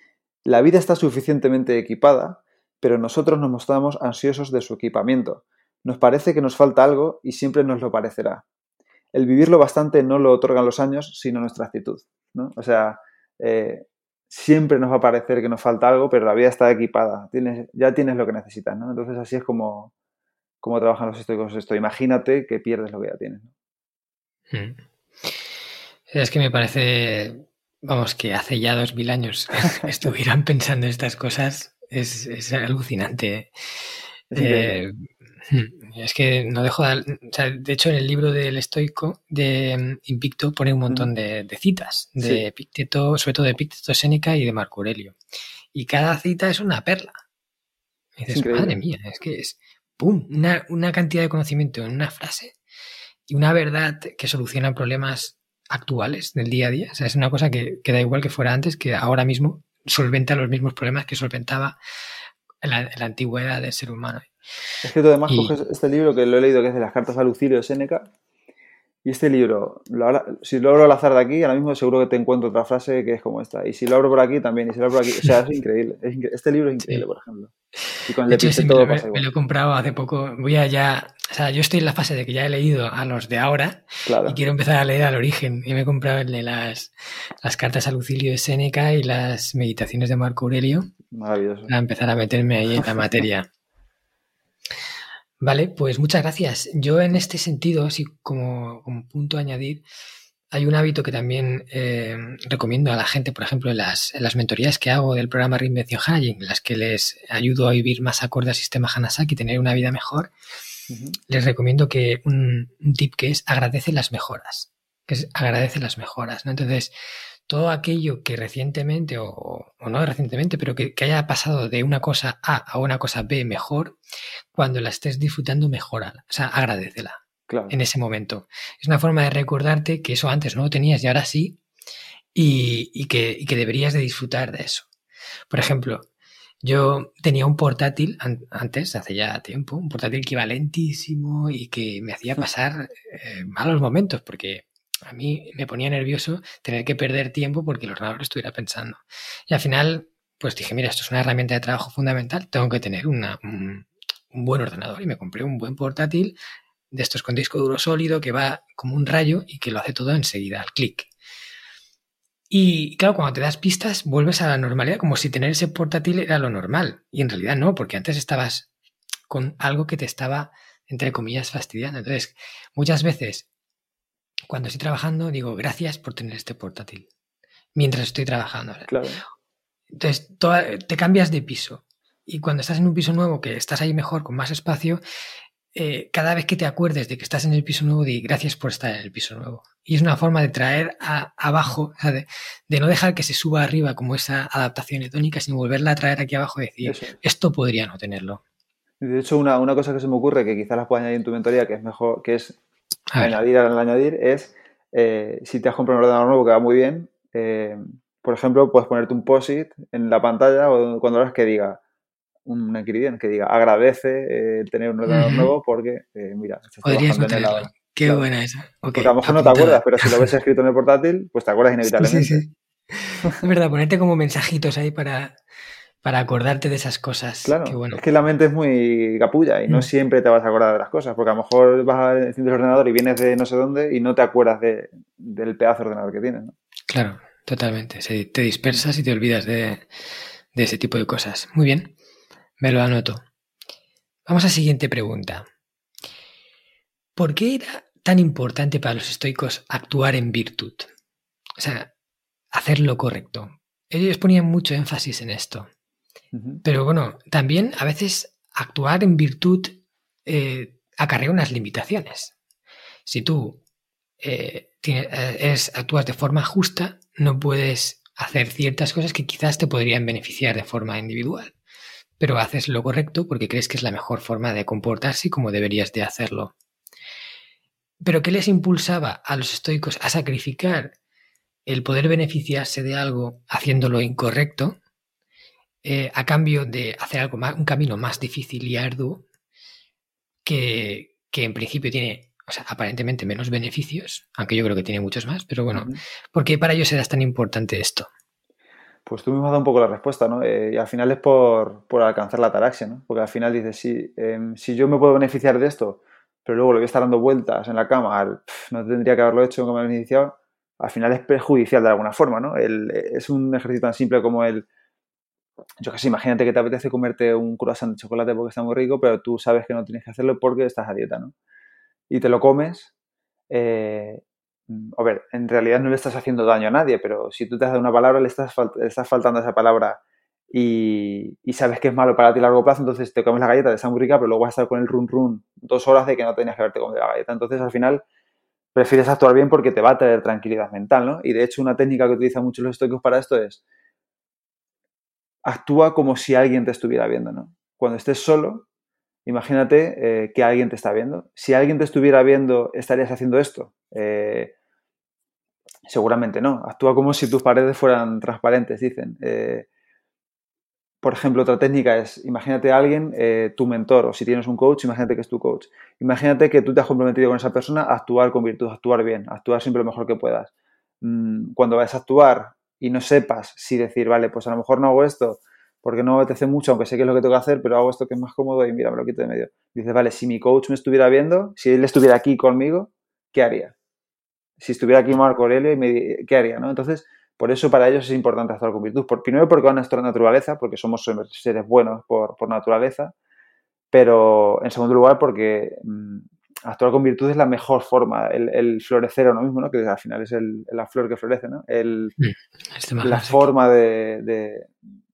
la vida está suficientemente equipada, pero nosotros nos mostramos ansiosos de su equipamiento. Nos parece que nos falta algo y siempre nos lo parecerá. El vivirlo bastante no lo otorgan los años, sino nuestra actitud, ¿no? O sea, eh, siempre nos va a parecer que nos falta algo, pero la vida está equipada, tienes, ya tienes lo que necesitas, ¿no? Entonces así es como, como trabajan los estoicos esto. Imagínate que pierdes lo que ya tienes. Hmm. Es que me parece, vamos, que hace ya dos mil años estuvieran pensando estas cosas, es, es alucinante. Eh. Es que no dejo de... de hecho, en el libro del estoico de mm, Invicto pone un montón de, citas, de Epicteto, sobre todo de Epicteto Séneca y de Marco Aurelio. Y cada cita es una perla. Y dices, madre mía, es que es ¡pum! Una, una cantidad de conocimiento en una frase y una verdad que soluciona problemas actuales del día a día. O sea, es una cosa que, que da igual que fuera antes, que ahora mismo solventa los mismos problemas que solventaba en la, antigüedad del ser humano. Es que tú además coges este libro que lo he leído, que es de las cartas a Lucilio de Séneca, y este libro, si lo abro al azar de aquí, ahora mismo seguro que te encuentro otra frase que es como esta. Y si lo abro por aquí también, y si lo abro por aquí, o sea, es increíble. este libro es increíble, por ejemplo. Y con el de hecho, todo me, me, lo he comprado hace poco. Voy allá, o sea, yo estoy en la fase de que ya he leído a los de ahora y quiero empezar a leer al origen. Y me he comprado el de las, las cartas a Lucilio de Séneca y las meditaciones de Marco Aurelio. Maravilloso. Para empezar a meterme ahí en la materia. Vale, pues muchas gracias. Yo en este sentido, así como, punto a añadir, hay un hábito que también eh, recomiendo a la gente, por ejemplo, en las, mentorías que hago del programa Reinvención Hanajin, en las que les ayudo a vivir más acorde al sistema Hanasaki y tener una vida mejor, les recomiendo que un, un, tip que es agradece las mejoras, que es agradece las mejoras, ¿no? Entonces, todo aquello que recientemente, o, no recientemente, pero que, haya pasado de una cosa A a una cosa B mejor, cuando la estés disfrutando, mejorala. O sea, agradecela en ese momento. Es una forma de recordarte que eso antes no lo tenías y ahora sí, y, que, que, deberías de disfrutar de eso. Por ejemplo, yo tenía un portátil antes, hace ya tiempo, un portátil que iba lentísimo y que me hacía pasar eh, malos momentos, porque a mí me ponía nervioso tener que perder tiempo porque el ordenador estuviera pensando. Y al final, pues dije, mira, esto es una herramienta de trabajo fundamental, tengo que tener un, buen ordenador. Y me compré un buen portátil de estos con disco duro sólido que va como un rayo y que lo hace todo enseguida, al clic. Y claro, cuando te das pistas, vuelves a la normalidad, como si tener ese portátil era lo normal. Y en realidad no, porque antes estabas con algo que te estaba entre comillas, fastidiando. Entonces, muchas veces, cuando estoy trabajando, digo, gracias por tener este portátil. Mientras estoy trabajando. Claro. Entonces, te cambias de piso. Y cuando estás en un piso nuevo, que estás ahí mejor, con más espacio, eh, cada vez que te acuerdes de que estás en el piso nuevo, di gracias por estar en el piso nuevo. Y es una forma de traer abajo, de, no dejar que se suba arriba como esa adaptación etónica, sino volverla a traer aquí abajo y decir, esto podría no tenerlo. De hecho, una, cosa que se me ocurre, que quizás la puedas añadir en tu mentoría, que es mejor, que es añadir al añadir, es eh, si te has comprado un ordenador nuevo que va muy bien, eh, por ejemplo, puedes ponerte un POSIT en la pantalla o cuando hagas que diga, un ingredient que diga agradece eh, tener un ordenador nuevo porque, mira, Podrías meterlo. Qué buena esa. porque a lo mejor no te acuerdas, pero si lo ves escrito en el portátil, pues te acuerdas inevitablemente. Sí, sí. Es verdad, ponerte como mensajitos ahí para, para acordarte de esas cosas. Claro, es que la mente es muy capulla y no mm. siempre te vas a acordar de las cosas, porque a lo mejor vas a encender el ordenador y vienes de no sé dónde y no te acuerdas de, del pedazo de ordenador que tienes. ¿no? Claro, totalmente. te dispersas y te olvidas de, de ese tipo de cosas. Muy bien. Me lo anoto. Vamos a la siguiente pregunta. ¿Por qué era tan importante para los estoicos actuar en virtud? O sea, hacer lo correcto. Ellos ponían mucho énfasis en esto. Pero bueno, también a veces actuar en virtud eh, acarrea unas limitaciones. Si tú eh, eh, actúas de forma justa, no puedes hacer ciertas cosas que quizás te podrían beneficiar de forma individual pero haces lo correcto porque crees que es la mejor forma de comportarse y como deberías de hacerlo. Pero ¿qué les impulsaba a los estoicos a sacrificar el poder beneficiarse de algo haciéndolo incorrecto eh, a cambio de hacer algo más, un camino más difícil y arduo que, en principio tiene o sea, aparentemente menos beneficios, aunque yo creo que tiene muchos más, pero bueno, ¿por qué para ellos era tan importante esto? Pues tú me has dado un poco la respuesta, ¿no? Eh, y al final es por, alcanzar la ataraxia, ¿no? Porque al final dices, si, em, si yo me puedo beneficiar de esto, pero luego lo voy a estar dando vueltas en la cama, no tendría que haberlo hecho como me beneficiado, al final es perjudicial de alguna forma, ¿no? es un ejercicio tan simple como el, yo qué sé, imagínate que te apetece comerte un croissant de chocolate porque está muy rico, pero tú sabes que no tienes que hacerlo porque estás a dieta, ¿no? Y te lo comes, eh, Mm, a ver, en realidad no le estás haciendo daño a nadie, pero si tú te has dado una palabra, le estás, estás faltando esa palabra y, sabes que es malo para ti a largo plazo, entonces te comes la galleta de muy rica, pero luego vas a estar con el run run dos horas de que no tenías que haberte comido la galleta. Entonces, al final, prefieres actuar bien porque te va a traer tranquilidad mental, ¿no? Y de hecho, una técnica que utilizan muchos los estoicos para esto es actúa como si alguien te estuviera viendo, ¿no? Cuando estés solo, imagínate eh, que alguien te está viendo. Si alguien te estuviera viendo, ¿estarías haciendo esto? Eh, seguramente no. Actúa como si tus paredes fueran transparentes, dicen. Eh, por ejemplo, otra técnica es, imagínate a alguien, tu mentor, o si tienes un coach, imagínate que es tu coach. Imagínate que tú te has comprometido con esa persona a actuar con virtud, a actuar bien, a actuar siempre lo mejor que puedas. Mm, cuando vayas a actuar y no sepas si decir, vale, pues a lo mejor no hago esto, porque no me apetece mucho, aunque sé que es lo que tengo que hacer, pero hago esto que es más cómodo y mira, me lo quito de medio. Dices, vale, si mi coach me estuviera viendo, si él estuviera aquí conmigo, ¿qué haría? Si estuviera aquí Marco Aurelio, ¿qué haría? ¿no? Entonces, por eso para ellos es importante actuar con virtud. Por, primero porque va a nuestra naturaleza, porque somos seres buenos por, naturaleza, pero en segundo lugar porque mm, actuar con virtud es la mejor forma, el, florecer lo mismo, ¿no? que al final es la flor que florece, ¿no? El, este la forma de,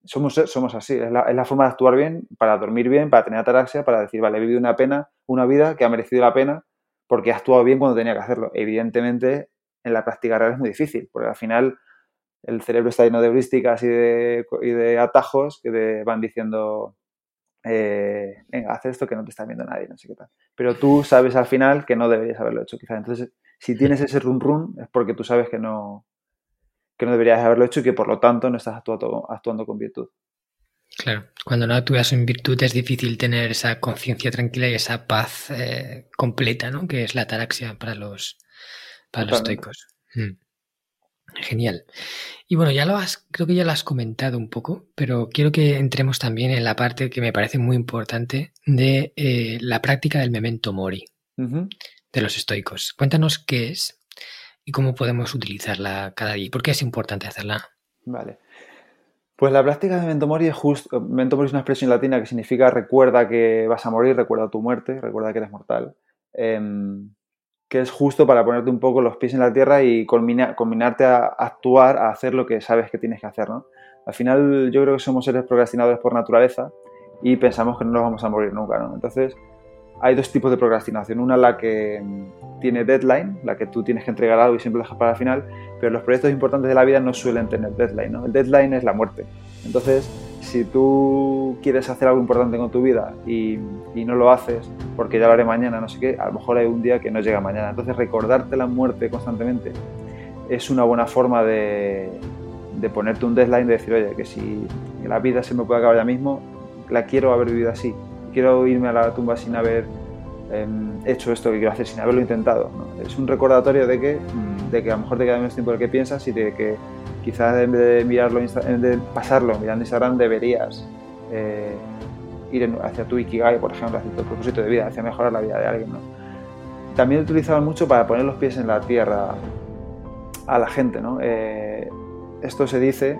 somos, somos así, es la, forma de actuar bien, para dormir bien, para tener ataraxia, para decir, vale, he vivido una pena, una vida que ha merecido la pena porque he actuado bien cuando tenía que hacerlo. Evidentemente, en la práctica real es muy difícil, porque al final el cerebro está lleno de heurísticas y de, y de atajos que te van diciendo, eh, venga, haz esto que no te está viendo nadie, no sé qué tal. Pero tú sabes al final que no deberías haberlo hecho, quizás. Entonces, si tienes ese run run, es porque tú sabes que no, que no deberías haberlo hecho y que por lo tanto no estás actuando, actuando con virtud. Claro, cuando no actúas en virtud es difícil tener esa conciencia tranquila y esa paz eh, completa, ¿no? Que es la ataraxia para los, para los estoicos. Mm. Genial. Y bueno, ya lo has, creo que ya lo has comentado un poco, pero quiero que entremos también en la parte que me parece muy importante de eh, la práctica del memento mori de los estoicos. Cuéntanos qué es y cómo podemos utilizarla cada día. ¿Por qué es importante hacerla? Vale. Pues la práctica de Memento Mori es justo. Memento Mori es una expresión latina que significa recuerda que vas a morir, recuerda tu muerte, recuerda que eres mortal. Em, que es justo para ponerte un poco los pies en la tierra y combinarte a actuar, a hacer lo que sabes que tienes que hacer. ¿no? Al final, yo creo que somos seres procrastinadores por naturaleza y pensamos que no nos vamos a morir nunca. ¿no? Entonces, hay dos tipos de procrastinación. Una la que mm, tiene deadline, la que tú tienes que entregar algo y siempre lo para el final, pero los proyectos importantes de la vida no suelen tener deadline. ¿no? El deadline es la muerte. Entonces, si tú quieres hacer algo importante con tu vida y, y, no lo haces porque ya lo haré mañana, no sé qué, a lo mejor hay un día que no llega mañana. Entonces, recordarte la muerte constantemente es una buena forma de, de ponerte un deadline, de decir, oye, que si la vida se me puede acabar ya mismo, la quiero haber vivido así quiero irme a la tumba sin haber em, hecho esto que quiero hacer, sin haberlo intentado. Es un recordatorio de que, de que a lo mejor te queda menos tiempo del que piensas y de que quizás en vez de, mirarlo, de pasarlo mirando Instagram deberías eh, ir hacia tu Ikigai, por ejemplo, hacia tu propósito de vida, hacia mejorar la vida de alguien. También utilizaban mucho para poner los pies en la tierra a la gente. ¿no? Eh, esto se dice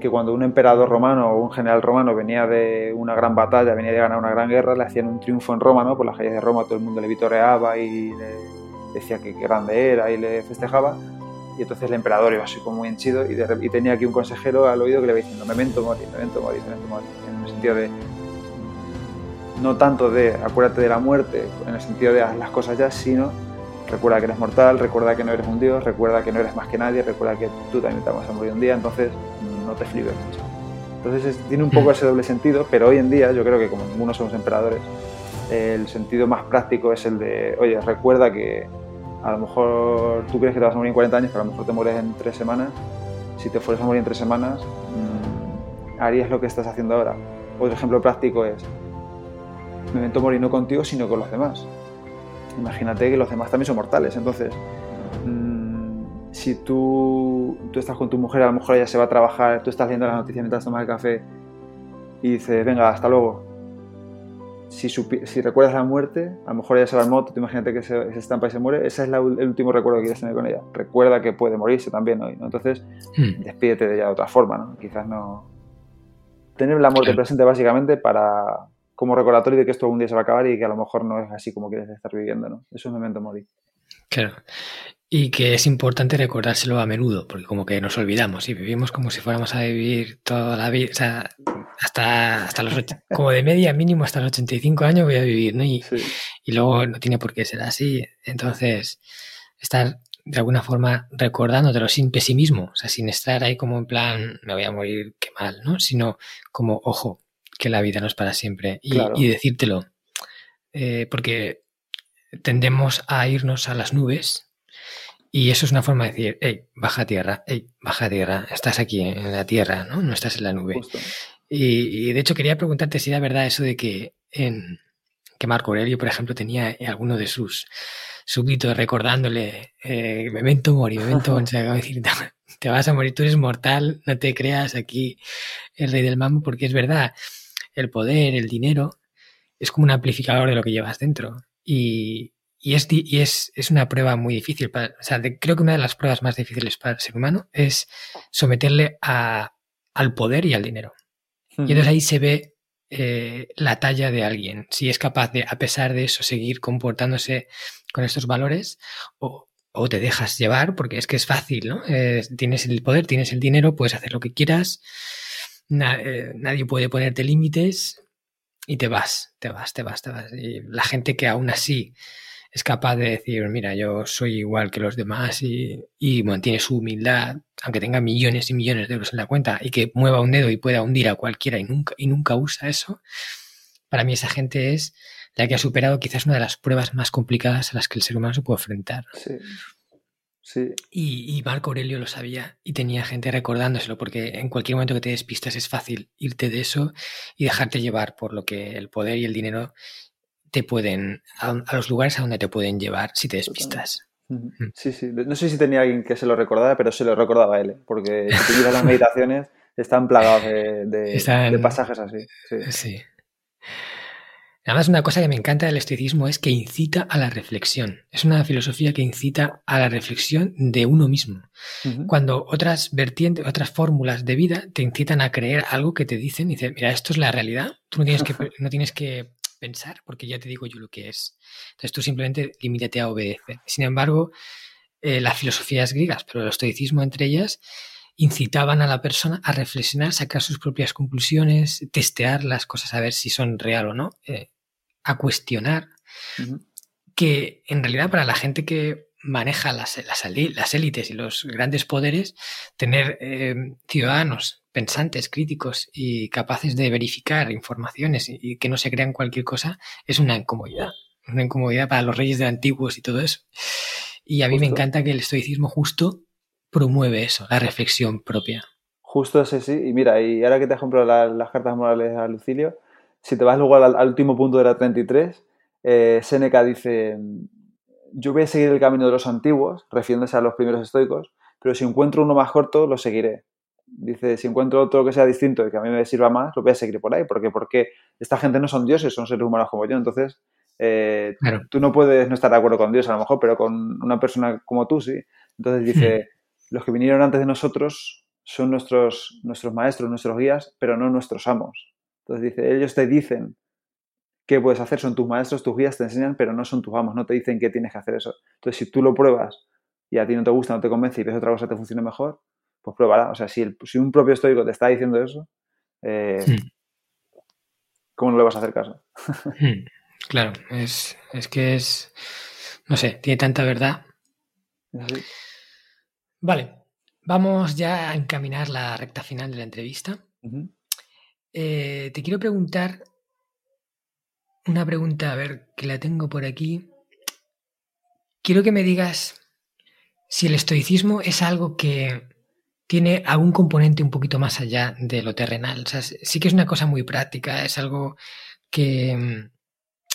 que cuando un emperador romano o un general romano venía de una gran batalla, venía de ganar una gran guerra, le hacían un triunfo en Roma, ¿no? por las calles de Roma todo el mundo le vitoreaba y le decía que grande era y le festejaba. Y entonces el emperador iba así como muy henchido y, y tenía aquí un consejero al oído que le iba diciendo memento mori, memento mori, memento mori, en el sentido de no tanto de acuérdate de la muerte, en el sentido de haz las cosas ya, sino recuerda que eres mortal, recuerda que no eres un dios, recuerda que no eres más que nadie, recuerda que tú también te vas a morir un día, entonces no te flipes mucho. Entonces tiene un poco mm. ese doble sentido, pero hoy en día yo creo que como ninguno somos emperadores, el sentido más práctico es el de, oye, recuerda que a lo mejor tú crees que te vas a morir en 40 años, pero a lo mejor te mueres en 3 semanas. Si te fueras a morir en 3 semanas, mm, harías lo que estás haciendo ahora. Otro ejemplo práctico es, me evento morir no contigo, sino con los demás. Imagínate que los demás también son mortales, entonces... Mm, si tú, tú estás con tu mujer, a lo mejor ella se va a trabajar, tú estás viendo las noticias mientras tomas el café y dices, venga, hasta luego. Si, si, recuerdas la muerte, a lo mejor ella se va en moto, te imagínate que se, estampa y se muere, ese es el último recuerdo que quieres tener con ella. Recuerda que puede morirse también hoy, ¿no? Entonces, hmm. despídete de ella de otra forma, ¿no? Quizás no... Tener la muerte presente básicamente para como recordatorio de que esto algún día se va a acabar y que a lo mejor no es así como quieres estar viviendo, ¿no? Eso es un momento morir. Claro. Y que es importante recordárselo a menudo, porque como que nos olvidamos y vivimos como si fuéramos a vivir toda la vida, o sea, hasta, hasta los, como de media mínimo hasta los 85 años voy a vivir, ¿no? Y, y luego no tiene por qué ser así. Entonces, estar de alguna forma recordándotelo sin pesimismo, o sea, sin estar ahí como en plan, me voy a morir, qué mal, ¿no? Sino como, ojo, que la vida no es para siempre. Y, y decírtelo, eh, porque tendemos a irnos a las nubes y eso es una forma de decir, hey, baja tierra, hey, baja tierra, estás aquí en la tierra, ¿no? No estás en la nube. Y, de hecho quería preguntarte si era verdad eso de que, en, que Marco Aurelio, por ejemplo, tenía alguno de sus súbditos recordándole, eh, memento mori, memento mori, decir, te vas a morir, tú eres mortal, no te creas aquí el rey del mambo, porque es verdad, el poder, el dinero, es como un amplificador de lo que llevas dentro. Y, y es, y es, es una prueba muy difícil. Para, o sea, creo que una de las pruebas más difíciles para el ser humano es someterle a, al poder y al dinero. Y entonces ahí se ve eh, la talla de alguien, si es capaz de, a pesar de eso, seguir comportándose con estos valores o, o te dejas llevar, porque es que es fácil, ¿no? Tienes el poder, tienes el dinero, puedes hacer lo que quieras, eh, nadie puede ponerte límites y te vas, te vas, te vas, te vas. Y la gente que aún así es capaz de decir, mira, yo soy igual que los demás y, mantiene su humildad, aunque tenga millones y millones de euros en la cuenta y que mueva un dedo y pueda hundir a cualquiera y nunca, y nunca usa eso, para mí esa gente es la que ha superado quizás una de las pruebas más complicadas a las que el ser humano se puede enfrentar. Sí. Sí. Y, y, Marco Aurelio lo sabía y tenía gente recordándoselo, porque en cualquier momento que te despistas es fácil irte de eso y dejarte llevar por lo que el poder y el dinero te pueden, a, los lugares a donde te pueden llevar si te despistas. Mm. Sí, sí. No sé si tenía alguien que se lo recordara, pero se lo recordaba a él, ¿eh? porque si tú las meditaciones, están plagados de, pasajes así. Sí. Además, una cosa que me encanta del estoicismo es que incita a la reflexión. Es una filosofía que incita a la reflexión de uno mismo. Cuando otras vertientes, otras fórmulas de vida te incitan a creer algo que te dicen, y dicen, mira, esto es la realidad, tú no tienes que, no tienes que pensar porque ya te digo yo lo que es. Entonces tú simplemente limítate a obedecer. Sin embargo, eh, las filosofías griegas, pero el estoicismo entre ellas, incitaban a la persona a reflexionar, sacar sus propias conclusiones, testear las cosas a ver si son real o no, eh, a cuestionar, que en realidad para la gente que maneja las, las, élites y los grandes poderes, tener eh, ciudadanos pensantes, críticos y capaces de verificar informaciones y, que no se crean cualquier cosa es una incomodidad. Una incomodidad para los reyes de antiguos y todo eso. Y a mí me encanta que el estoicismo justo promueve eso, la reflexión propia. Justo ese sí. Y mira, y ahora que te ejemplo las cartas morales a Lucilio, si te vas luego al, último punto de la 33, eh, Séneca dice, yo voy a seguir el camino de los antiguos, refiriéndose a los primeros estoicos, pero si encuentro uno más corto, lo seguiré. Dice, si encuentro otro que sea distinto y que a mí me sirva más, lo voy a seguir por ahí. porque Porque esta gente no son dioses, son seres humanos como yo. Entonces, eh, tú no puedes no estar de acuerdo con Dios a lo mejor, pero con una persona como tú sí. Entonces dice, hmm. los que vinieron antes de nosotros son nuestros, nuestros maestros, nuestros guías, pero no nuestros amos. Entonces dice, ellos te dicen qué puedes hacer, son tus maestros, tus guías te enseñan, pero no son tus amos, no te dicen que tienes que hacer eso. Entonces, si tú lo pruebas y a ti no te gusta, no te convence y ves otra cosa que te funcione mejor, pues pruébala. O sea, si, si un propio estoico te está diciendo eso, eh, hmm. ¿cómo no le vas a hacer caso? Hmm. Claro, es, que es, no sé, tiene tanta verdad. Vale, vamos ya a encaminar la recta final de la entrevista. Eh, te quiero preguntar una pregunta, a ver, que la tengo por aquí. Quiero que me digas si el estoicismo es algo que tiene algún componente un poquito más allá de lo terrenal. O sea, sí que es una cosa muy práctica, es algo que,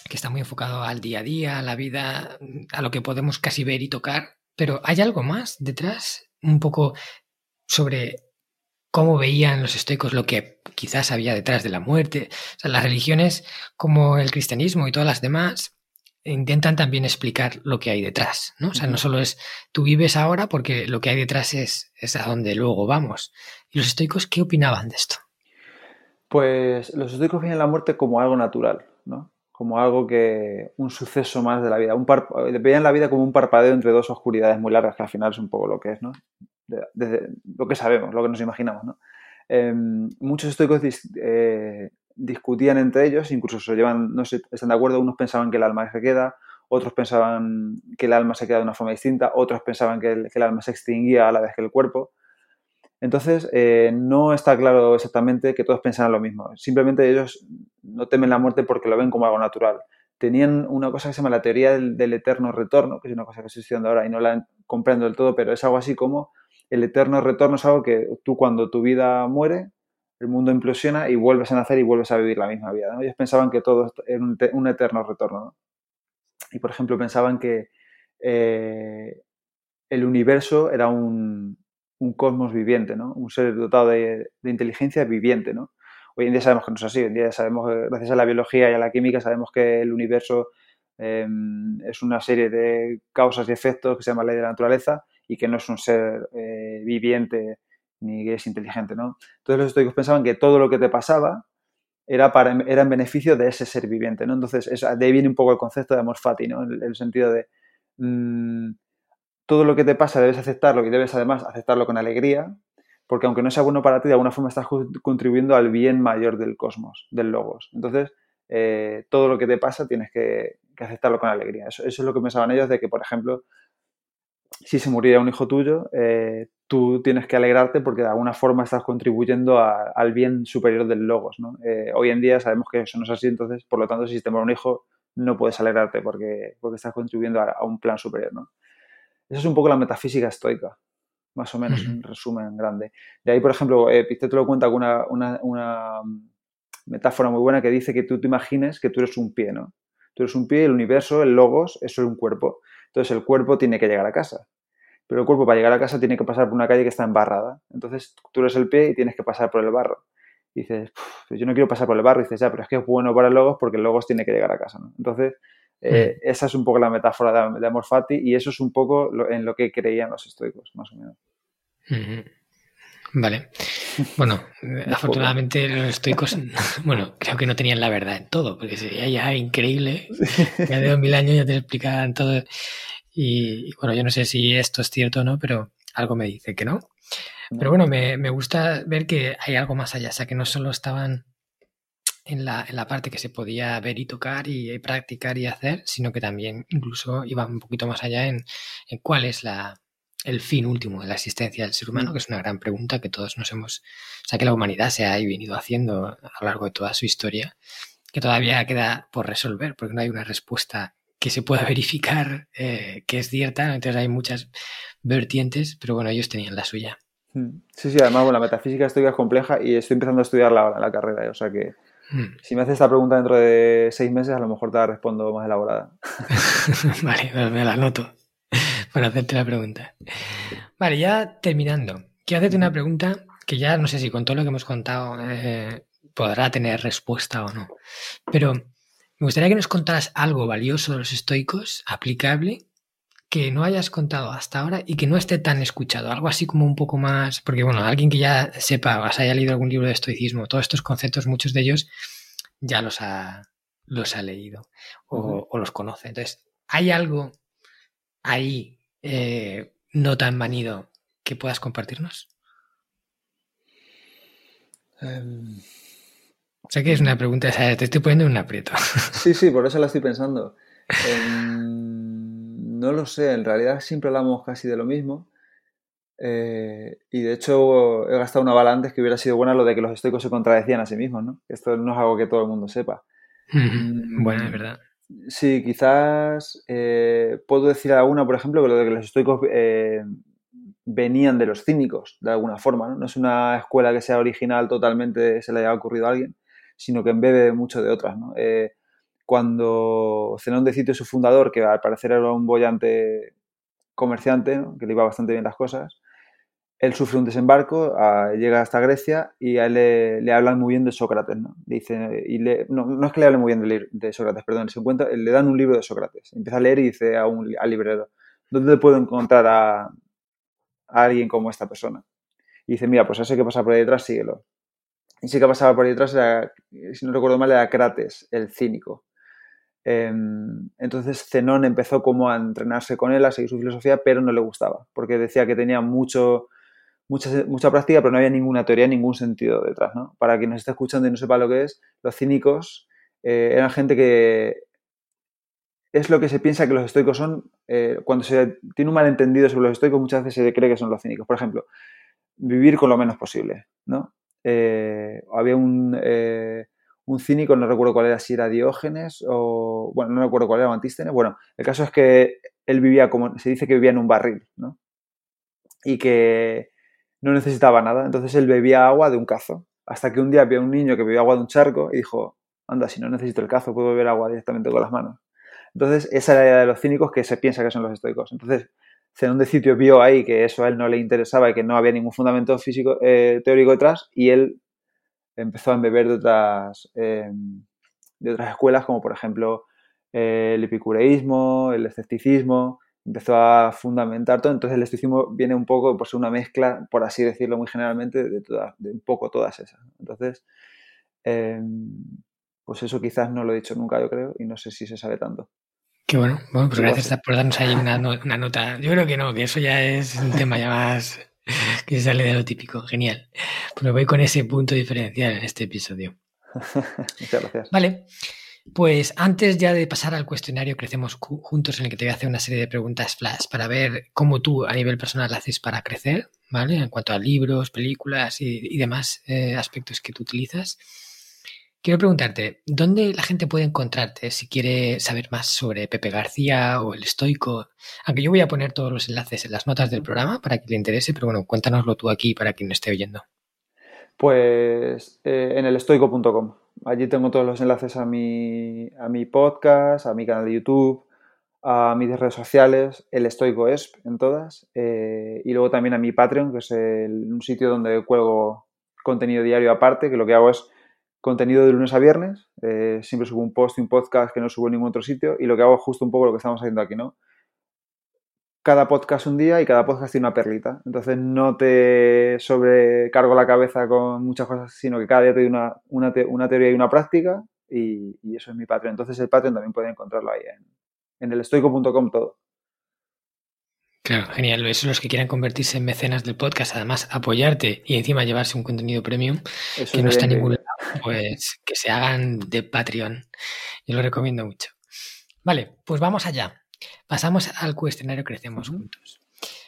que está muy enfocado al día a día, a la vida, a lo que podemos casi ver y tocar. Pero ¿hay algo más detrás? Un poco sobre cómo veían los estoicos lo que quizás había detrás de la muerte. O sea, las religiones como el cristianismo y todas las demás intentan también explicar lo que hay detrás, ¿no? O sea, no solo es tú vives ahora porque lo que hay detrás es, es a donde luego vamos. ¿Y los estoicos qué opinaban de esto? Pues los estoicos veían la muerte como algo natural, ¿no? Como algo que, un suceso más de la vida. Un veían la vida como un parpadeo entre dos oscuridades muy largas, que al final es un poco lo que es, ¿no? desde lo que sabemos, lo que nos imaginamos. ¿no? Em, muchos estoicos eh, discutían entre ellos, incluso se llevan, no sé, están de acuerdo, unos pensaban que el alma se queda, otros pensaban que el alma se queda de una forma distinta, otros pensaban que el, alma se extinguía a la vez que el cuerpo. Entonces, eh, no está claro exactamente que todos pensaran lo mismo. Simplemente ellos no temen la muerte porque lo ven como algo natural. Tenían una cosa que se llama la teoría del, del eterno retorno, que es una cosa que estoy estudiando ahora y no la comprendo del todo, pero es algo así como el eterno retorno es algo que tú cuando tu vida muere, el mundo implosiona y vuelves a nacer y vuelves a vivir la misma vida. Ellos pensaban que todo era un, eterno retorno. Y por ejemplo pensaban que eh, el universo era un, cosmos viviente, ¿no? un ser dotado de, inteligencia viviente. ¿no? Hoy en día sabemos que no es así, hoy en día sabemos, gracias a la biología y a la química, sabemos que el universo em, es una serie de causas y efectos que se llama ley de la naturaleza y que no es un ser eh, viviente ni que es inteligente, ¿no? Entonces los estoicos pensaban que todo lo que te pasaba era, para, era en beneficio de ese ser viviente, ¿no? Entonces de ahí viene un poco el concepto de amor fati, ¿no? El, el sentido de mm, todo lo que te pasa debes aceptarlo y debes además aceptarlo con alegría, porque aunque no sea bueno para ti, de alguna forma estás contribuyendo al bien mayor del cosmos, del logos. Entonces, eh, todo lo que te pasa tienes que, aceptarlo con alegría. Eso, eso, es lo que pensaban ellos de que, por ejemplo, si se muriera un hijo tuyo, eh, tú tienes que alegrarte porque de alguna forma estás contribuyendo al bien superior del logos. ¿no? Eh, hoy en día sabemos que eso no es así, entonces, por lo tanto, si te muere un hijo, no puedes alegrarte porque, porque estás contribuyendo a, un plan superior. ¿no? Esa es un poco la metafísica estoica, más o menos, en resumen grande. De ahí, por ejemplo, eh, te lo cuenta con una, una, una, metáfora muy buena que dice que tú te imagines que tú eres un pie, ¿no? Tú eres un pie, el universo, el logos, eso es un cuerpo. Entonces el cuerpo tiene que llegar a casa. Pero el cuerpo para llegar a casa tiene que pasar por una calle que está embarrada. Entonces tú eres el pie y tienes que pasar por el barro. dices, yo no quiero pasar por el barro, y dices, ya, pero es que es bueno para el logos porque el logos tiene que llegar a casa, ¿no? Entonces, eh, esa es un poco la metáfora de, Amor Fati y eso es un poco en lo que creían los estoicos, más o menos. Vale. Bueno, afortunadamente los estoicos, bueno, creo que no tenían la verdad en todo, porque sería ya increíble. Ya de dos mil años ya te explicaban todo. Y, bueno, yo no sé si esto es cierto o no, pero algo me dice que no. Pero bueno, me, me gusta ver que hay algo más allá, o sea, que no solo estaban en la, en la, parte que se podía ver y tocar y, practicar y hacer, sino que también incluso iba un poquito más allá en, en cuál es la, el fin último de la existencia del ser humano, que es una gran pregunta que todos nos hemos, o sea, que la humanidad se ha venido haciendo a lo largo de toda su historia, que todavía queda por resolver, porque no hay una respuesta que se pueda verificar eh, que es cierta, entonces hay muchas vertientes, pero bueno, ellos tenían la suya. Mm. Sí, sí, además, bueno, la metafísica estoy es compleja y estoy empezando a estudiarla ahora en la carrera, ¿eh? o sea que mm. si me haces esta pregunta dentro de seis meses, a lo mejor te la respondo más elaborada. vale, me la anoto para hacerte la pregunta. Vale, ya terminando, quiero hacerte una pregunta que ya no sé si con todo lo que hemos contado eh, podrá tener respuesta o no, pero me gustaría que nos contaras algo valioso de los estoicos, aplicable, que no hayas contado hasta ahora y que no esté tan escuchado, algo así como un poco más, porque bueno, alguien que ya sepa, o haya leído algún libro de estoicismo, todos estos conceptos, muchos de ellos ya los ha, los ha leído o, o los conoce. Entonces, ¿hay algo ahí eh, no tan manido que puedas compartirnos? Em, sé que es una pregunta, te estoy poniendo en un aprieto. Sí, sí, por eso la estoy pensando. Em, no lo sé, en realidad siempre hablamos casi de lo mismo. Eh, y de hecho he gastado una bala antes que hubiera sido buena lo de que los estoicos se contradecían a sí mismos, ¿no? Esto no es algo que todo el mundo sepa. bueno, es verdad. Sí, quizás eh, puedo decir alguna, por ejemplo, que lo de que los estoicos eh, venían de los cínicos, de alguna forma. ¿no? no es una escuela que sea original totalmente, se le haya ocurrido a alguien, sino que embebe mucho de otras. ¿no? Eh, cuando Zenón de su fundador, que al parecer era un bollante comerciante, que le iba bastante bien las cosas, él sufre un desembarco, llega hasta Grecia y a él le, hablan muy bien de Sócrates, ¿no? Dice, y no, es que le hablen muy bien de, Sócrates, perdón, se encuentra, le dan un libro de Sócrates. Empieza a leer y dice a un, al librero, ¿dónde puedo encontrar a, alguien como esta persona? Y dice, mira, pues ese que pasa por ahí detrás, síguelo. Y ese que pasaba por detrás era, si no recuerdo mal, era Crates, el cínico. Em, entonces Zenón empezó como a entrenarse con él, a seguir su filosofía, pero no le gustaba, porque decía que tenía mucho mucha, mucha práctica, pero no había ninguna teoría, ningún sentido detrás. ¿no? Para quien nos esté escuchando y no sepa lo que es, los cínicos eh, eran gente que es lo que se piensa que los estoicos son. Eh, cuando se tiene un malentendido sobre los estoicos, muchas veces se cree que son los cínicos. Por ejemplo, vivir con lo menos posible. ¿no? Eh, había un, un, cínico, no recuerdo cuál era, si era Diógenes o. Bueno, no recuerdo cuál era, Antístenes. Bueno, el caso es que él vivía como. Se dice que vivía en un barril. ¿no? Y que no necesitaba nada. Entonces él bebía agua de un cazo. Hasta que un día vio a un niño que bebía agua de un charco y dijo, anda, si no necesito el cazo, puedo beber agua directamente con las manos. Entonces, esa era la idea de los cínicos que se piensa que son los estoicos. Entonces, Zenón de Sitio vio ahí que eso a él no le interesaba y que no había ningún fundamento físico eh, teórico detrás y él empezó a beber de otras, em, de otras escuelas, como por ejemplo eh, el epicureísmo, el escepticismo, empezó a fundamentar todo. Entonces el estoicismo viene un poco ser una mezcla, por así decirlo muy generalmente, de, de un poco todas esas. Entonces, pues eso quizás no lo he dicho nunca, yo creo, y no sé si se sabe tanto. Qué bueno. Bueno, pues gracias por darnos ahí una, una, nota. Yo creo que no, que eso ya es un tema ya más que sale de lo típico. Genial. Pues voy con ese punto diferencial en este episodio. Muchas gracias. Vale. Pues antes ya de pasar al cuestionario Crecemos Juntos, en el que te voy a hacer una serie de preguntas flash para ver cómo tú a nivel personal haces para crecer, ¿vale? En cuanto a libros, películas y, demás eh, aspectos que tú utilizas. Quiero preguntarte, ¿dónde la gente puede encontrarte si quiere saber más sobre Pepe García o el estoico? Aunque yo voy a poner todos los enlaces en las notas del programa para que le interese, pero bueno, cuéntanoslo tú aquí para quien no esté oyendo. Pues eh, en el estoico.com. Allí tengo todos los enlaces a mi, a mi podcast, a mi canal de YouTube, a mis redes sociales, el Estoico ESP en todas, eh, y luego también a mi Patreon, que es un sitio donde cuelgo contenido diario aparte, que lo que hago es contenido de lunes a viernes, eh, siempre subo un post y un podcast que no subo en ningún otro sitio y lo que hago es justo un poco lo que estamos haciendo aquí, ¿no? Cada podcast un día y cada podcast tiene una perlita. Entonces no te sobrecargo la cabeza con muchas cosas, sino que cada día te doy una, una, teoría y una práctica y, eso es mi Patreon. Entonces el Patreon también puede encontrarlo ahí en, en el estoico.com todo. Claro, genial. Eso los que quieran convertirse en mecenas del podcast, además apoyarte y encima llevarse un contenido premium que no está en ningún lado, pues que se hagan de Patreon. Yo lo recomiendo mucho. Vale, pues vamos allá. Pasamos al cuestionario Crecemos Juntos.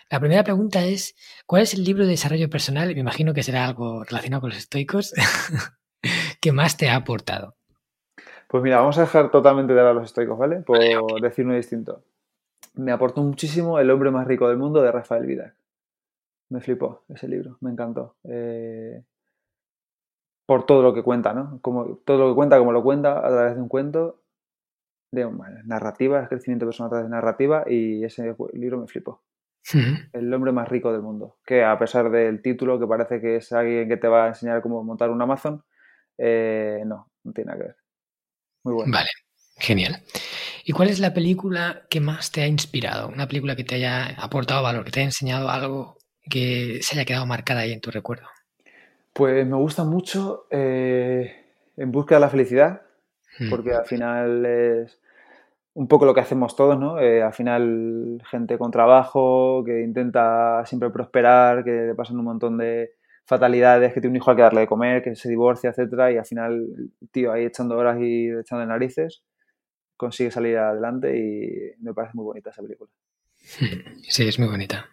La primera pregunta es, ¿cuál es el libro de desarrollo personal? Me imagino que será algo relacionado con los estoicos que más te ha aportado. Pues mira, vamos a dejar totalmente de lado los estoicos, ¿vale? Por decir uno distinto me aportó muchísimo El hombre más rico del mundo de Rafael Vidac. Me flipó ese libro, me encantó. Eh, por todo lo que cuenta, ¿no? Como, todo lo que cuenta, como lo cuenta a través de un cuento, de narrativa, es crecimiento personal a través de narrativa, y ese libro me flipó. El hombre más rico del mundo. Que a pesar del título, que parece que es alguien que te va a enseñar cómo montar un Amazon, eh, no, no tiene nada que ver. Muy bueno. Vale, genial. ¿Y cuál es la película que más te ha inspirado? Una película que te haya aportado valor, que te haya enseñado algo que se haya quedado marcada ahí en tu recuerdo. Pues me gusta mucho eh, En busca de la felicidad, hmm. porque al final es un poco lo que hacemos todos, ¿no? Eh, al final gente con trabajo, que intenta siempre prosperar, que le pasan un montón de fatalidades, que tiene un hijo al que darle de comer, que se divorcia, etcétera, y al final, tío, ahí echando horas y echando narices consigue salir adelante y me parece muy bonita esa película. Sí, es muy bonita.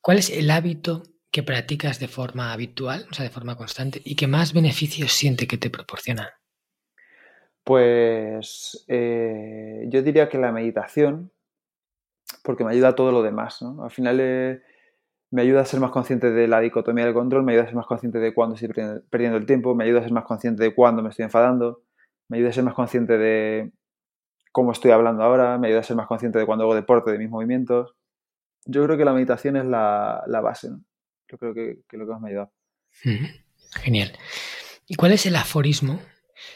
¿Cuál es el hábito que practicas de forma habitual, o sea, de forma constante, y que más beneficios siente que te proporciona? Pues eh, yo diría que la meditación, porque me ayuda a todo lo demás, ¿no? Al final eh, me ayuda a ser más consciente de la dicotomía del control, me ayuda a ser más consciente de cuándo estoy perdiendo el tiempo, me ayuda a ser más consciente de cuándo me estoy enfadando, me ayuda a ser más consciente de cómo estoy hablando ahora, me ayuda a ser más consciente de cuando hago deporte, de mis movimientos. Yo creo que la meditación es la, base, ¿no? Yo creo que, que lo que más me ayuda. Genial. ¿Y cuál es el aforismo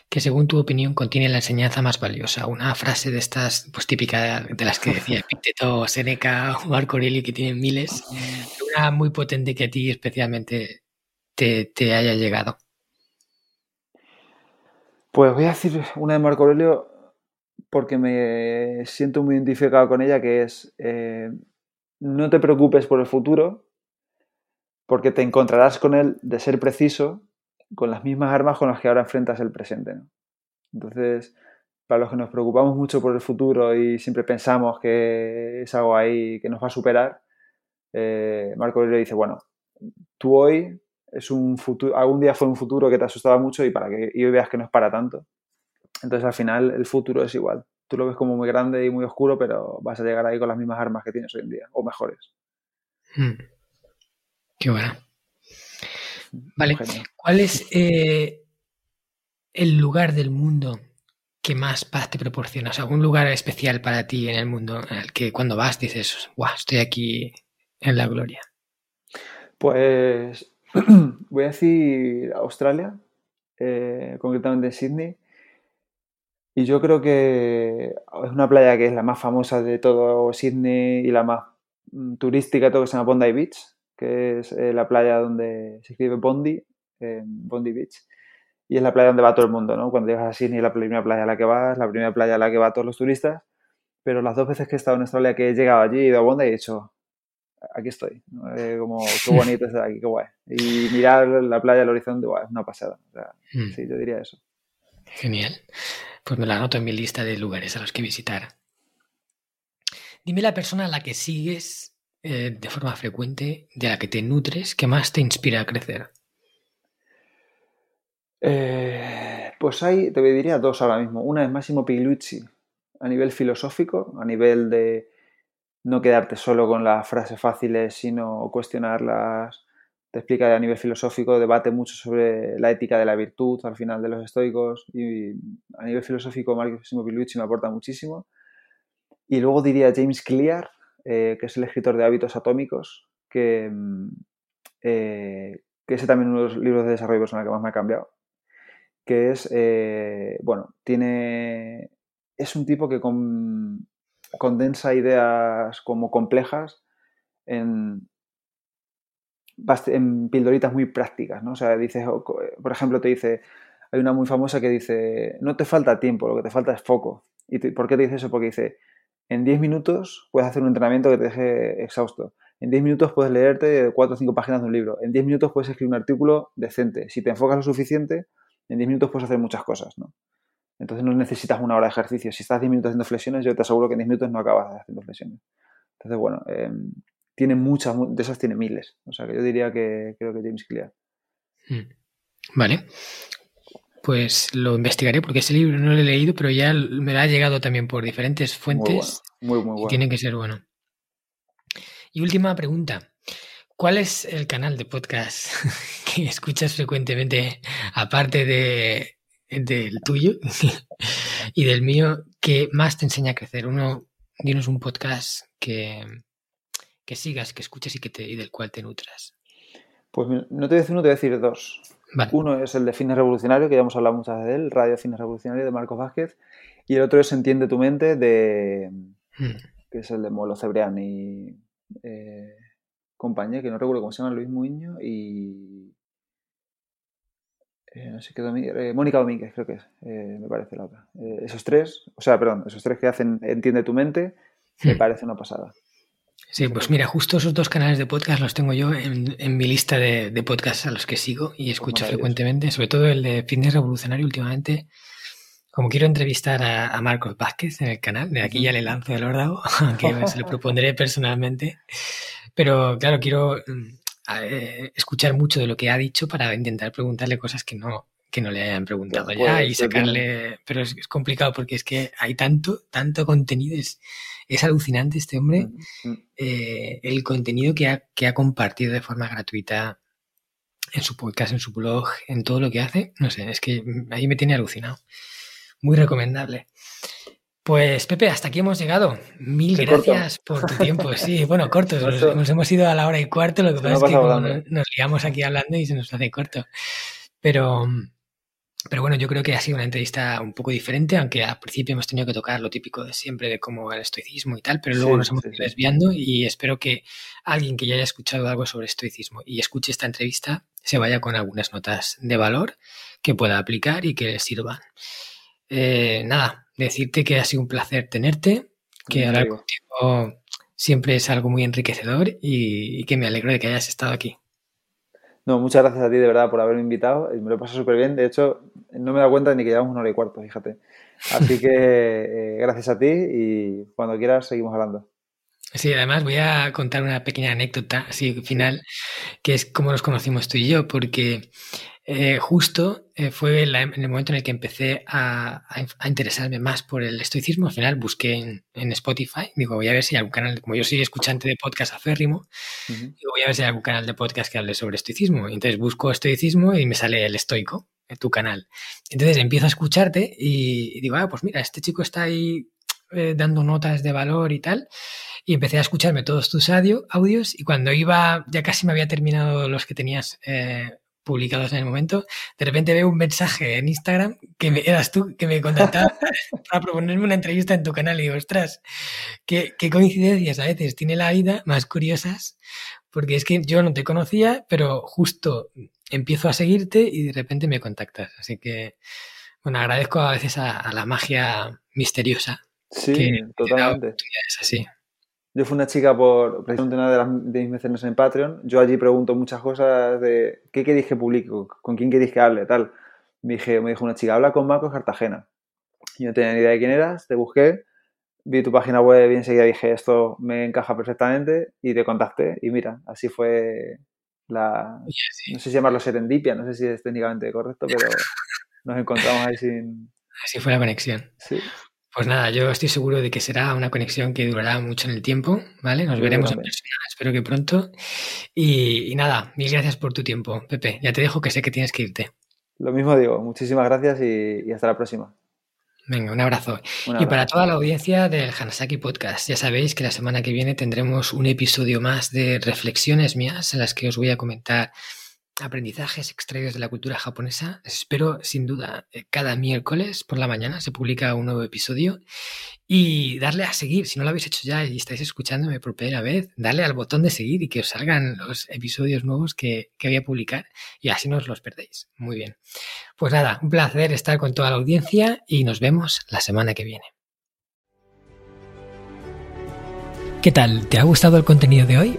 que según tu opinión contiene la enseñanza más valiosa? Una frase de estas, pues típica de las que decía Epicteto, Seneca o Marco Aurelio, que tienen miles, una muy potente que a ti especialmente te, te haya llegado. Pues voy a decir una de Marco Aurelio porque me siento muy identificado con ella, que es eh, no te preocupes por el futuro, porque te encontrarás con él de ser preciso con las mismas armas con las que ahora enfrentas el presente. Entonces, para los que nos preocupamos mucho por el futuro y siempre pensamos que es algo ahí que nos va a superar, eh, Marco Aurelio dice, bueno, tú hoy es un futuro, algún día fue un futuro que te asustaba mucho y para que y hoy veas que no es para tanto. Entonces al final el futuro es igual. Tú lo ves como muy grande y muy oscuro, pero vas a llegar ahí con las mismas armas que tienes hoy en día, o mejores. Hmm. Qué bueno. Vale, ¿cuál es eh, el lugar del mundo que más paz te proporciona? O sea, un lugar especial para ti en el mundo en el que cuando vas dices, wow, estoy aquí en la gloria. Pues voy a decir Australia, eh, concretamente Sydney. Y yo creo que es una playa que es la más famosa de todo Sydney y la más mm, turística, todo que se llama Bondi Beach, que es eh, la playa donde se escribe Bondi, Bondi Beach. Y es la playa donde va todo el mundo, ¿no? Cuando llegas a Sydney es la primera playa a la que vas, la primera playa a la que van todos los turistas. Pero las dos veces que he estado en Australia, que he llegado allí, he ido a Bondi, he dicho, aquí estoy. Eh, como, qué bonito estar aquí, qué guay. Y mirar la playa al horizonte, guay, es una pasada. Hmm. Sí, yo diría eso. Genial. Pues me la anoto en mi lista de lugares a los que visitar. Dime la persona a la que sigues eh, de forma frecuente, de la que te nutres, que más te inspira a crecer. Eh, pues hay, te diría dos ahora mismo. Una es Máximo Pigliucci, a nivel filosófico, a nivel de no quedarte solo con las frases fáciles, sino cuestionarlas. Te explica a nivel filosófico, debate mucho sobre la ética de la virtud al final de los estoicos y a nivel filosófico Máximo Pilucci me aporta muchísimo. Y luego diría James Clear, eh, que es el escritor de Hábitos Atómicos, que, mm, eh, que es también uno de los libros de desarrollo personal que más me ha cambiado, que es, eh, bueno, tiene, es un tipo que condensa ideas como complejas en, en pildoritas muy prácticas, ¿no? O sea, dice, por ejemplo, te dice, hay una muy famosa que dice, no te falta tiempo, lo que te falta es foco. ¿Y por qué te dice eso? Porque dice, en 10 minutos puedes hacer un entrenamiento que te deje exhausto. En 10 minutos puedes leerte 4 o 5 páginas de un libro. En 10 minutos puedes escribir un artículo decente. Si te enfocas lo suficiente, en 10 minutos puedes hacer muchas cosas, ¿no? Entonces no necesitas una hora de ejercicio. Si estás 10 minutos haciendo flexiones, yo te aseguro que en 10 minutos no acabas haciendo flexiones. Entonces, bueno, em, tiene muchas, de esas tiene miles. O sea que yo diría que creo que James Clear. Hmm. Vale. Pues lo investigaré porque ese libro no lo he leído, pero ya me ha llegado también por diferentes fuentes. Muy, muy, bueno. Y tiene que ser bueno. Y última pregunta. ¿Cuál es el canal de podcast que escuchas frecuentemente, aparte de, del tuyo y del mío, que más te enseña a crecer? Uno, dinos un podcast que, que sigas, que escuches y, que te, y del cual te nutras? Pues no te voy a decir uno, te voy a decir dos. Uno es el de Fitness Revolucionario, que ya hemos hablado muchas veces de él, Radio Fitness Revolucionario de Marcos Vázquez. Y el otro es Entiende tu mente, de, hmm. que es el de Molo Cebrián y eh, compañía, que no recuerdo cómo se llama, Luis Muñoz y... Eh, no sé qué, eh, Mónica Domínguez, creo que es, me parece la otra. esos tres, o sea, perdón, esos tres que hacen Entiende tu mente, me parece una pasada. Sí, pues mira, justo esos dos canales de podcast los tengo yo en, mi lista de, de, podcasts a los que sigo y escucho frecuentemente, sobre todo el de Fitness Revolucionario últimamente. Como quiero entrevistar a, Marcos Vázquez en el canal, de aquí ya le lanzo el órdago, aunque se lo propondré personalmente. Pero claro, quiero mm, eh, escuchar mucho de lo que ha dicho para intentar preguntarle cosas que no, que no le hayan preguntado ya y sacarle. Pero es, complicado porque es que hay tanto, tanto contenido. Es, es alucinante este hombre. Mm, mm. Eh, el contenido que ha, que ha compartido de forma gratuita en su podcast, en su blog, en todo lo que hace. No sé, es que ahí me tiene alucinado. Muy recomendable. Pues Pepe, hasta aquí hemos llegado. Mil gracias por tu tiempo. Sí, bueno, cortos. Nos, hemos ido a la hora y cuarto. Lo que pasa es que nos, nos liamos aquí hablando y se nos hace corto. Pero, pero bueno, yo creo que ha sido una entrevista un poco diferente, aunque al principio hemos tenido que tocar lo típico de siempre, de cómo el estoicismo y tal, pero luego nos hemos ido desviando y espero que alguien que ya haya escuchado algo sobre estoicismo y escuche esta entrevista se vaya con algunas notas de valor que pueda aplicar y que le sirvan. Eh, nada, decirte que ha sido un placer tenerte, que hablar contigo siempre es algo muy enriquecedor y que me alegro de que hayas estado aquí. No, muchas gracias a ti de verdad por haberme invitado. Me lo he pasado súper bien. De hecho, no me he dado cuenta ni que llevamos una hora y cuarto, fíjate. Así que eh, gracias a ti y cuando quieras seguimos hablando. Sí, además voy a contar una pequeña anécdota así final, que es cómo nos conocimos tú y yo, porque eh, justo eh, fue en el momento en el que empecé a, interesarme más por el estoicismo. Al final busqué en, Spotify, digo, voy a ver si hay algún canal, como yo soy escuchante de podcast aférrimo, digo, voy a ver si hay algún canal de podcast que hable sobre estoicismo. Entonces busco estoicismo y me sale el estoico, en tu canal. Entonces empiezo a escucharte y, digo, ah, pues mira, este chico está ahí eh, dando notas de valor y tal. Y empecé a escucharme todos tus audios y cuando iba, ya casi me había terminado los que tenías publicados en el momento, de repente veo un mensaje en Instagram que me, eras tú, que me contactaba para proponerme una entrevista en tu canal y digo, ostras, qué, qué coincidencias a veces tiene la vida más curiosas, porque es que yo no te conocía, pero justo empiezo a seguirte y de repente me contactas. Así que, bueno, agradezco a veces a, la magia misteriosa. Sí, totalmente. Es así. Yo fui una chica por precisamente una de, las, de mis mecenas en Patreon. Yo allí pregunto muchas cosas de qué queréis que publique, con quién queréis que hable, tal. Me, dije, me dijo una chica, habla con Marcos Cartagena. Yo no tenía ni idea de quién eras, te busqué, vi tu página web y enseguida dije, esto me encaja perfectamente y te contacté. Y mira, así fue la... No sé si llamarlo serendipia, no sé si es técnicamente correcto, pero nos encontramos ahí sin... Así fue la conexión. Sí. Pues nada, yo estoy seguro de que será una conexión que durará mucho en el tiempo, ¿vale? Nos veremos en persona, espero que pronto. Y, nada, mil gracias por tu tiempo, Pepe. Ya te dejo que sé que tienes que irte. Lo mismo digo, muchísimas gracias y, hasta la próxima. Venga, un abrazo. Y para toda la audiencia del Hanasaki Podcast, ya sabéis que la semana que viene tendremos un episodio más de reflexiones mías en las que os voy a comentar aprendizajes extraídos de la cultura japonesa. Espero, sin duda, eh, cada miércoles por la mañana se publica un nuevo episodio y darle a seguir. Si no lo habéis hecho ya y estáis escuchándome por primera vez, darle al botón de seguir y que os salgan los episodios nuevos que, que voy a publicar y así no os los perdéis. Muy bien. Pues nada, un placer estar con toda la audiencia y nos vemos la semana que viene. ¿Qué tal? ¿Te ha gustado el contenido de hoy?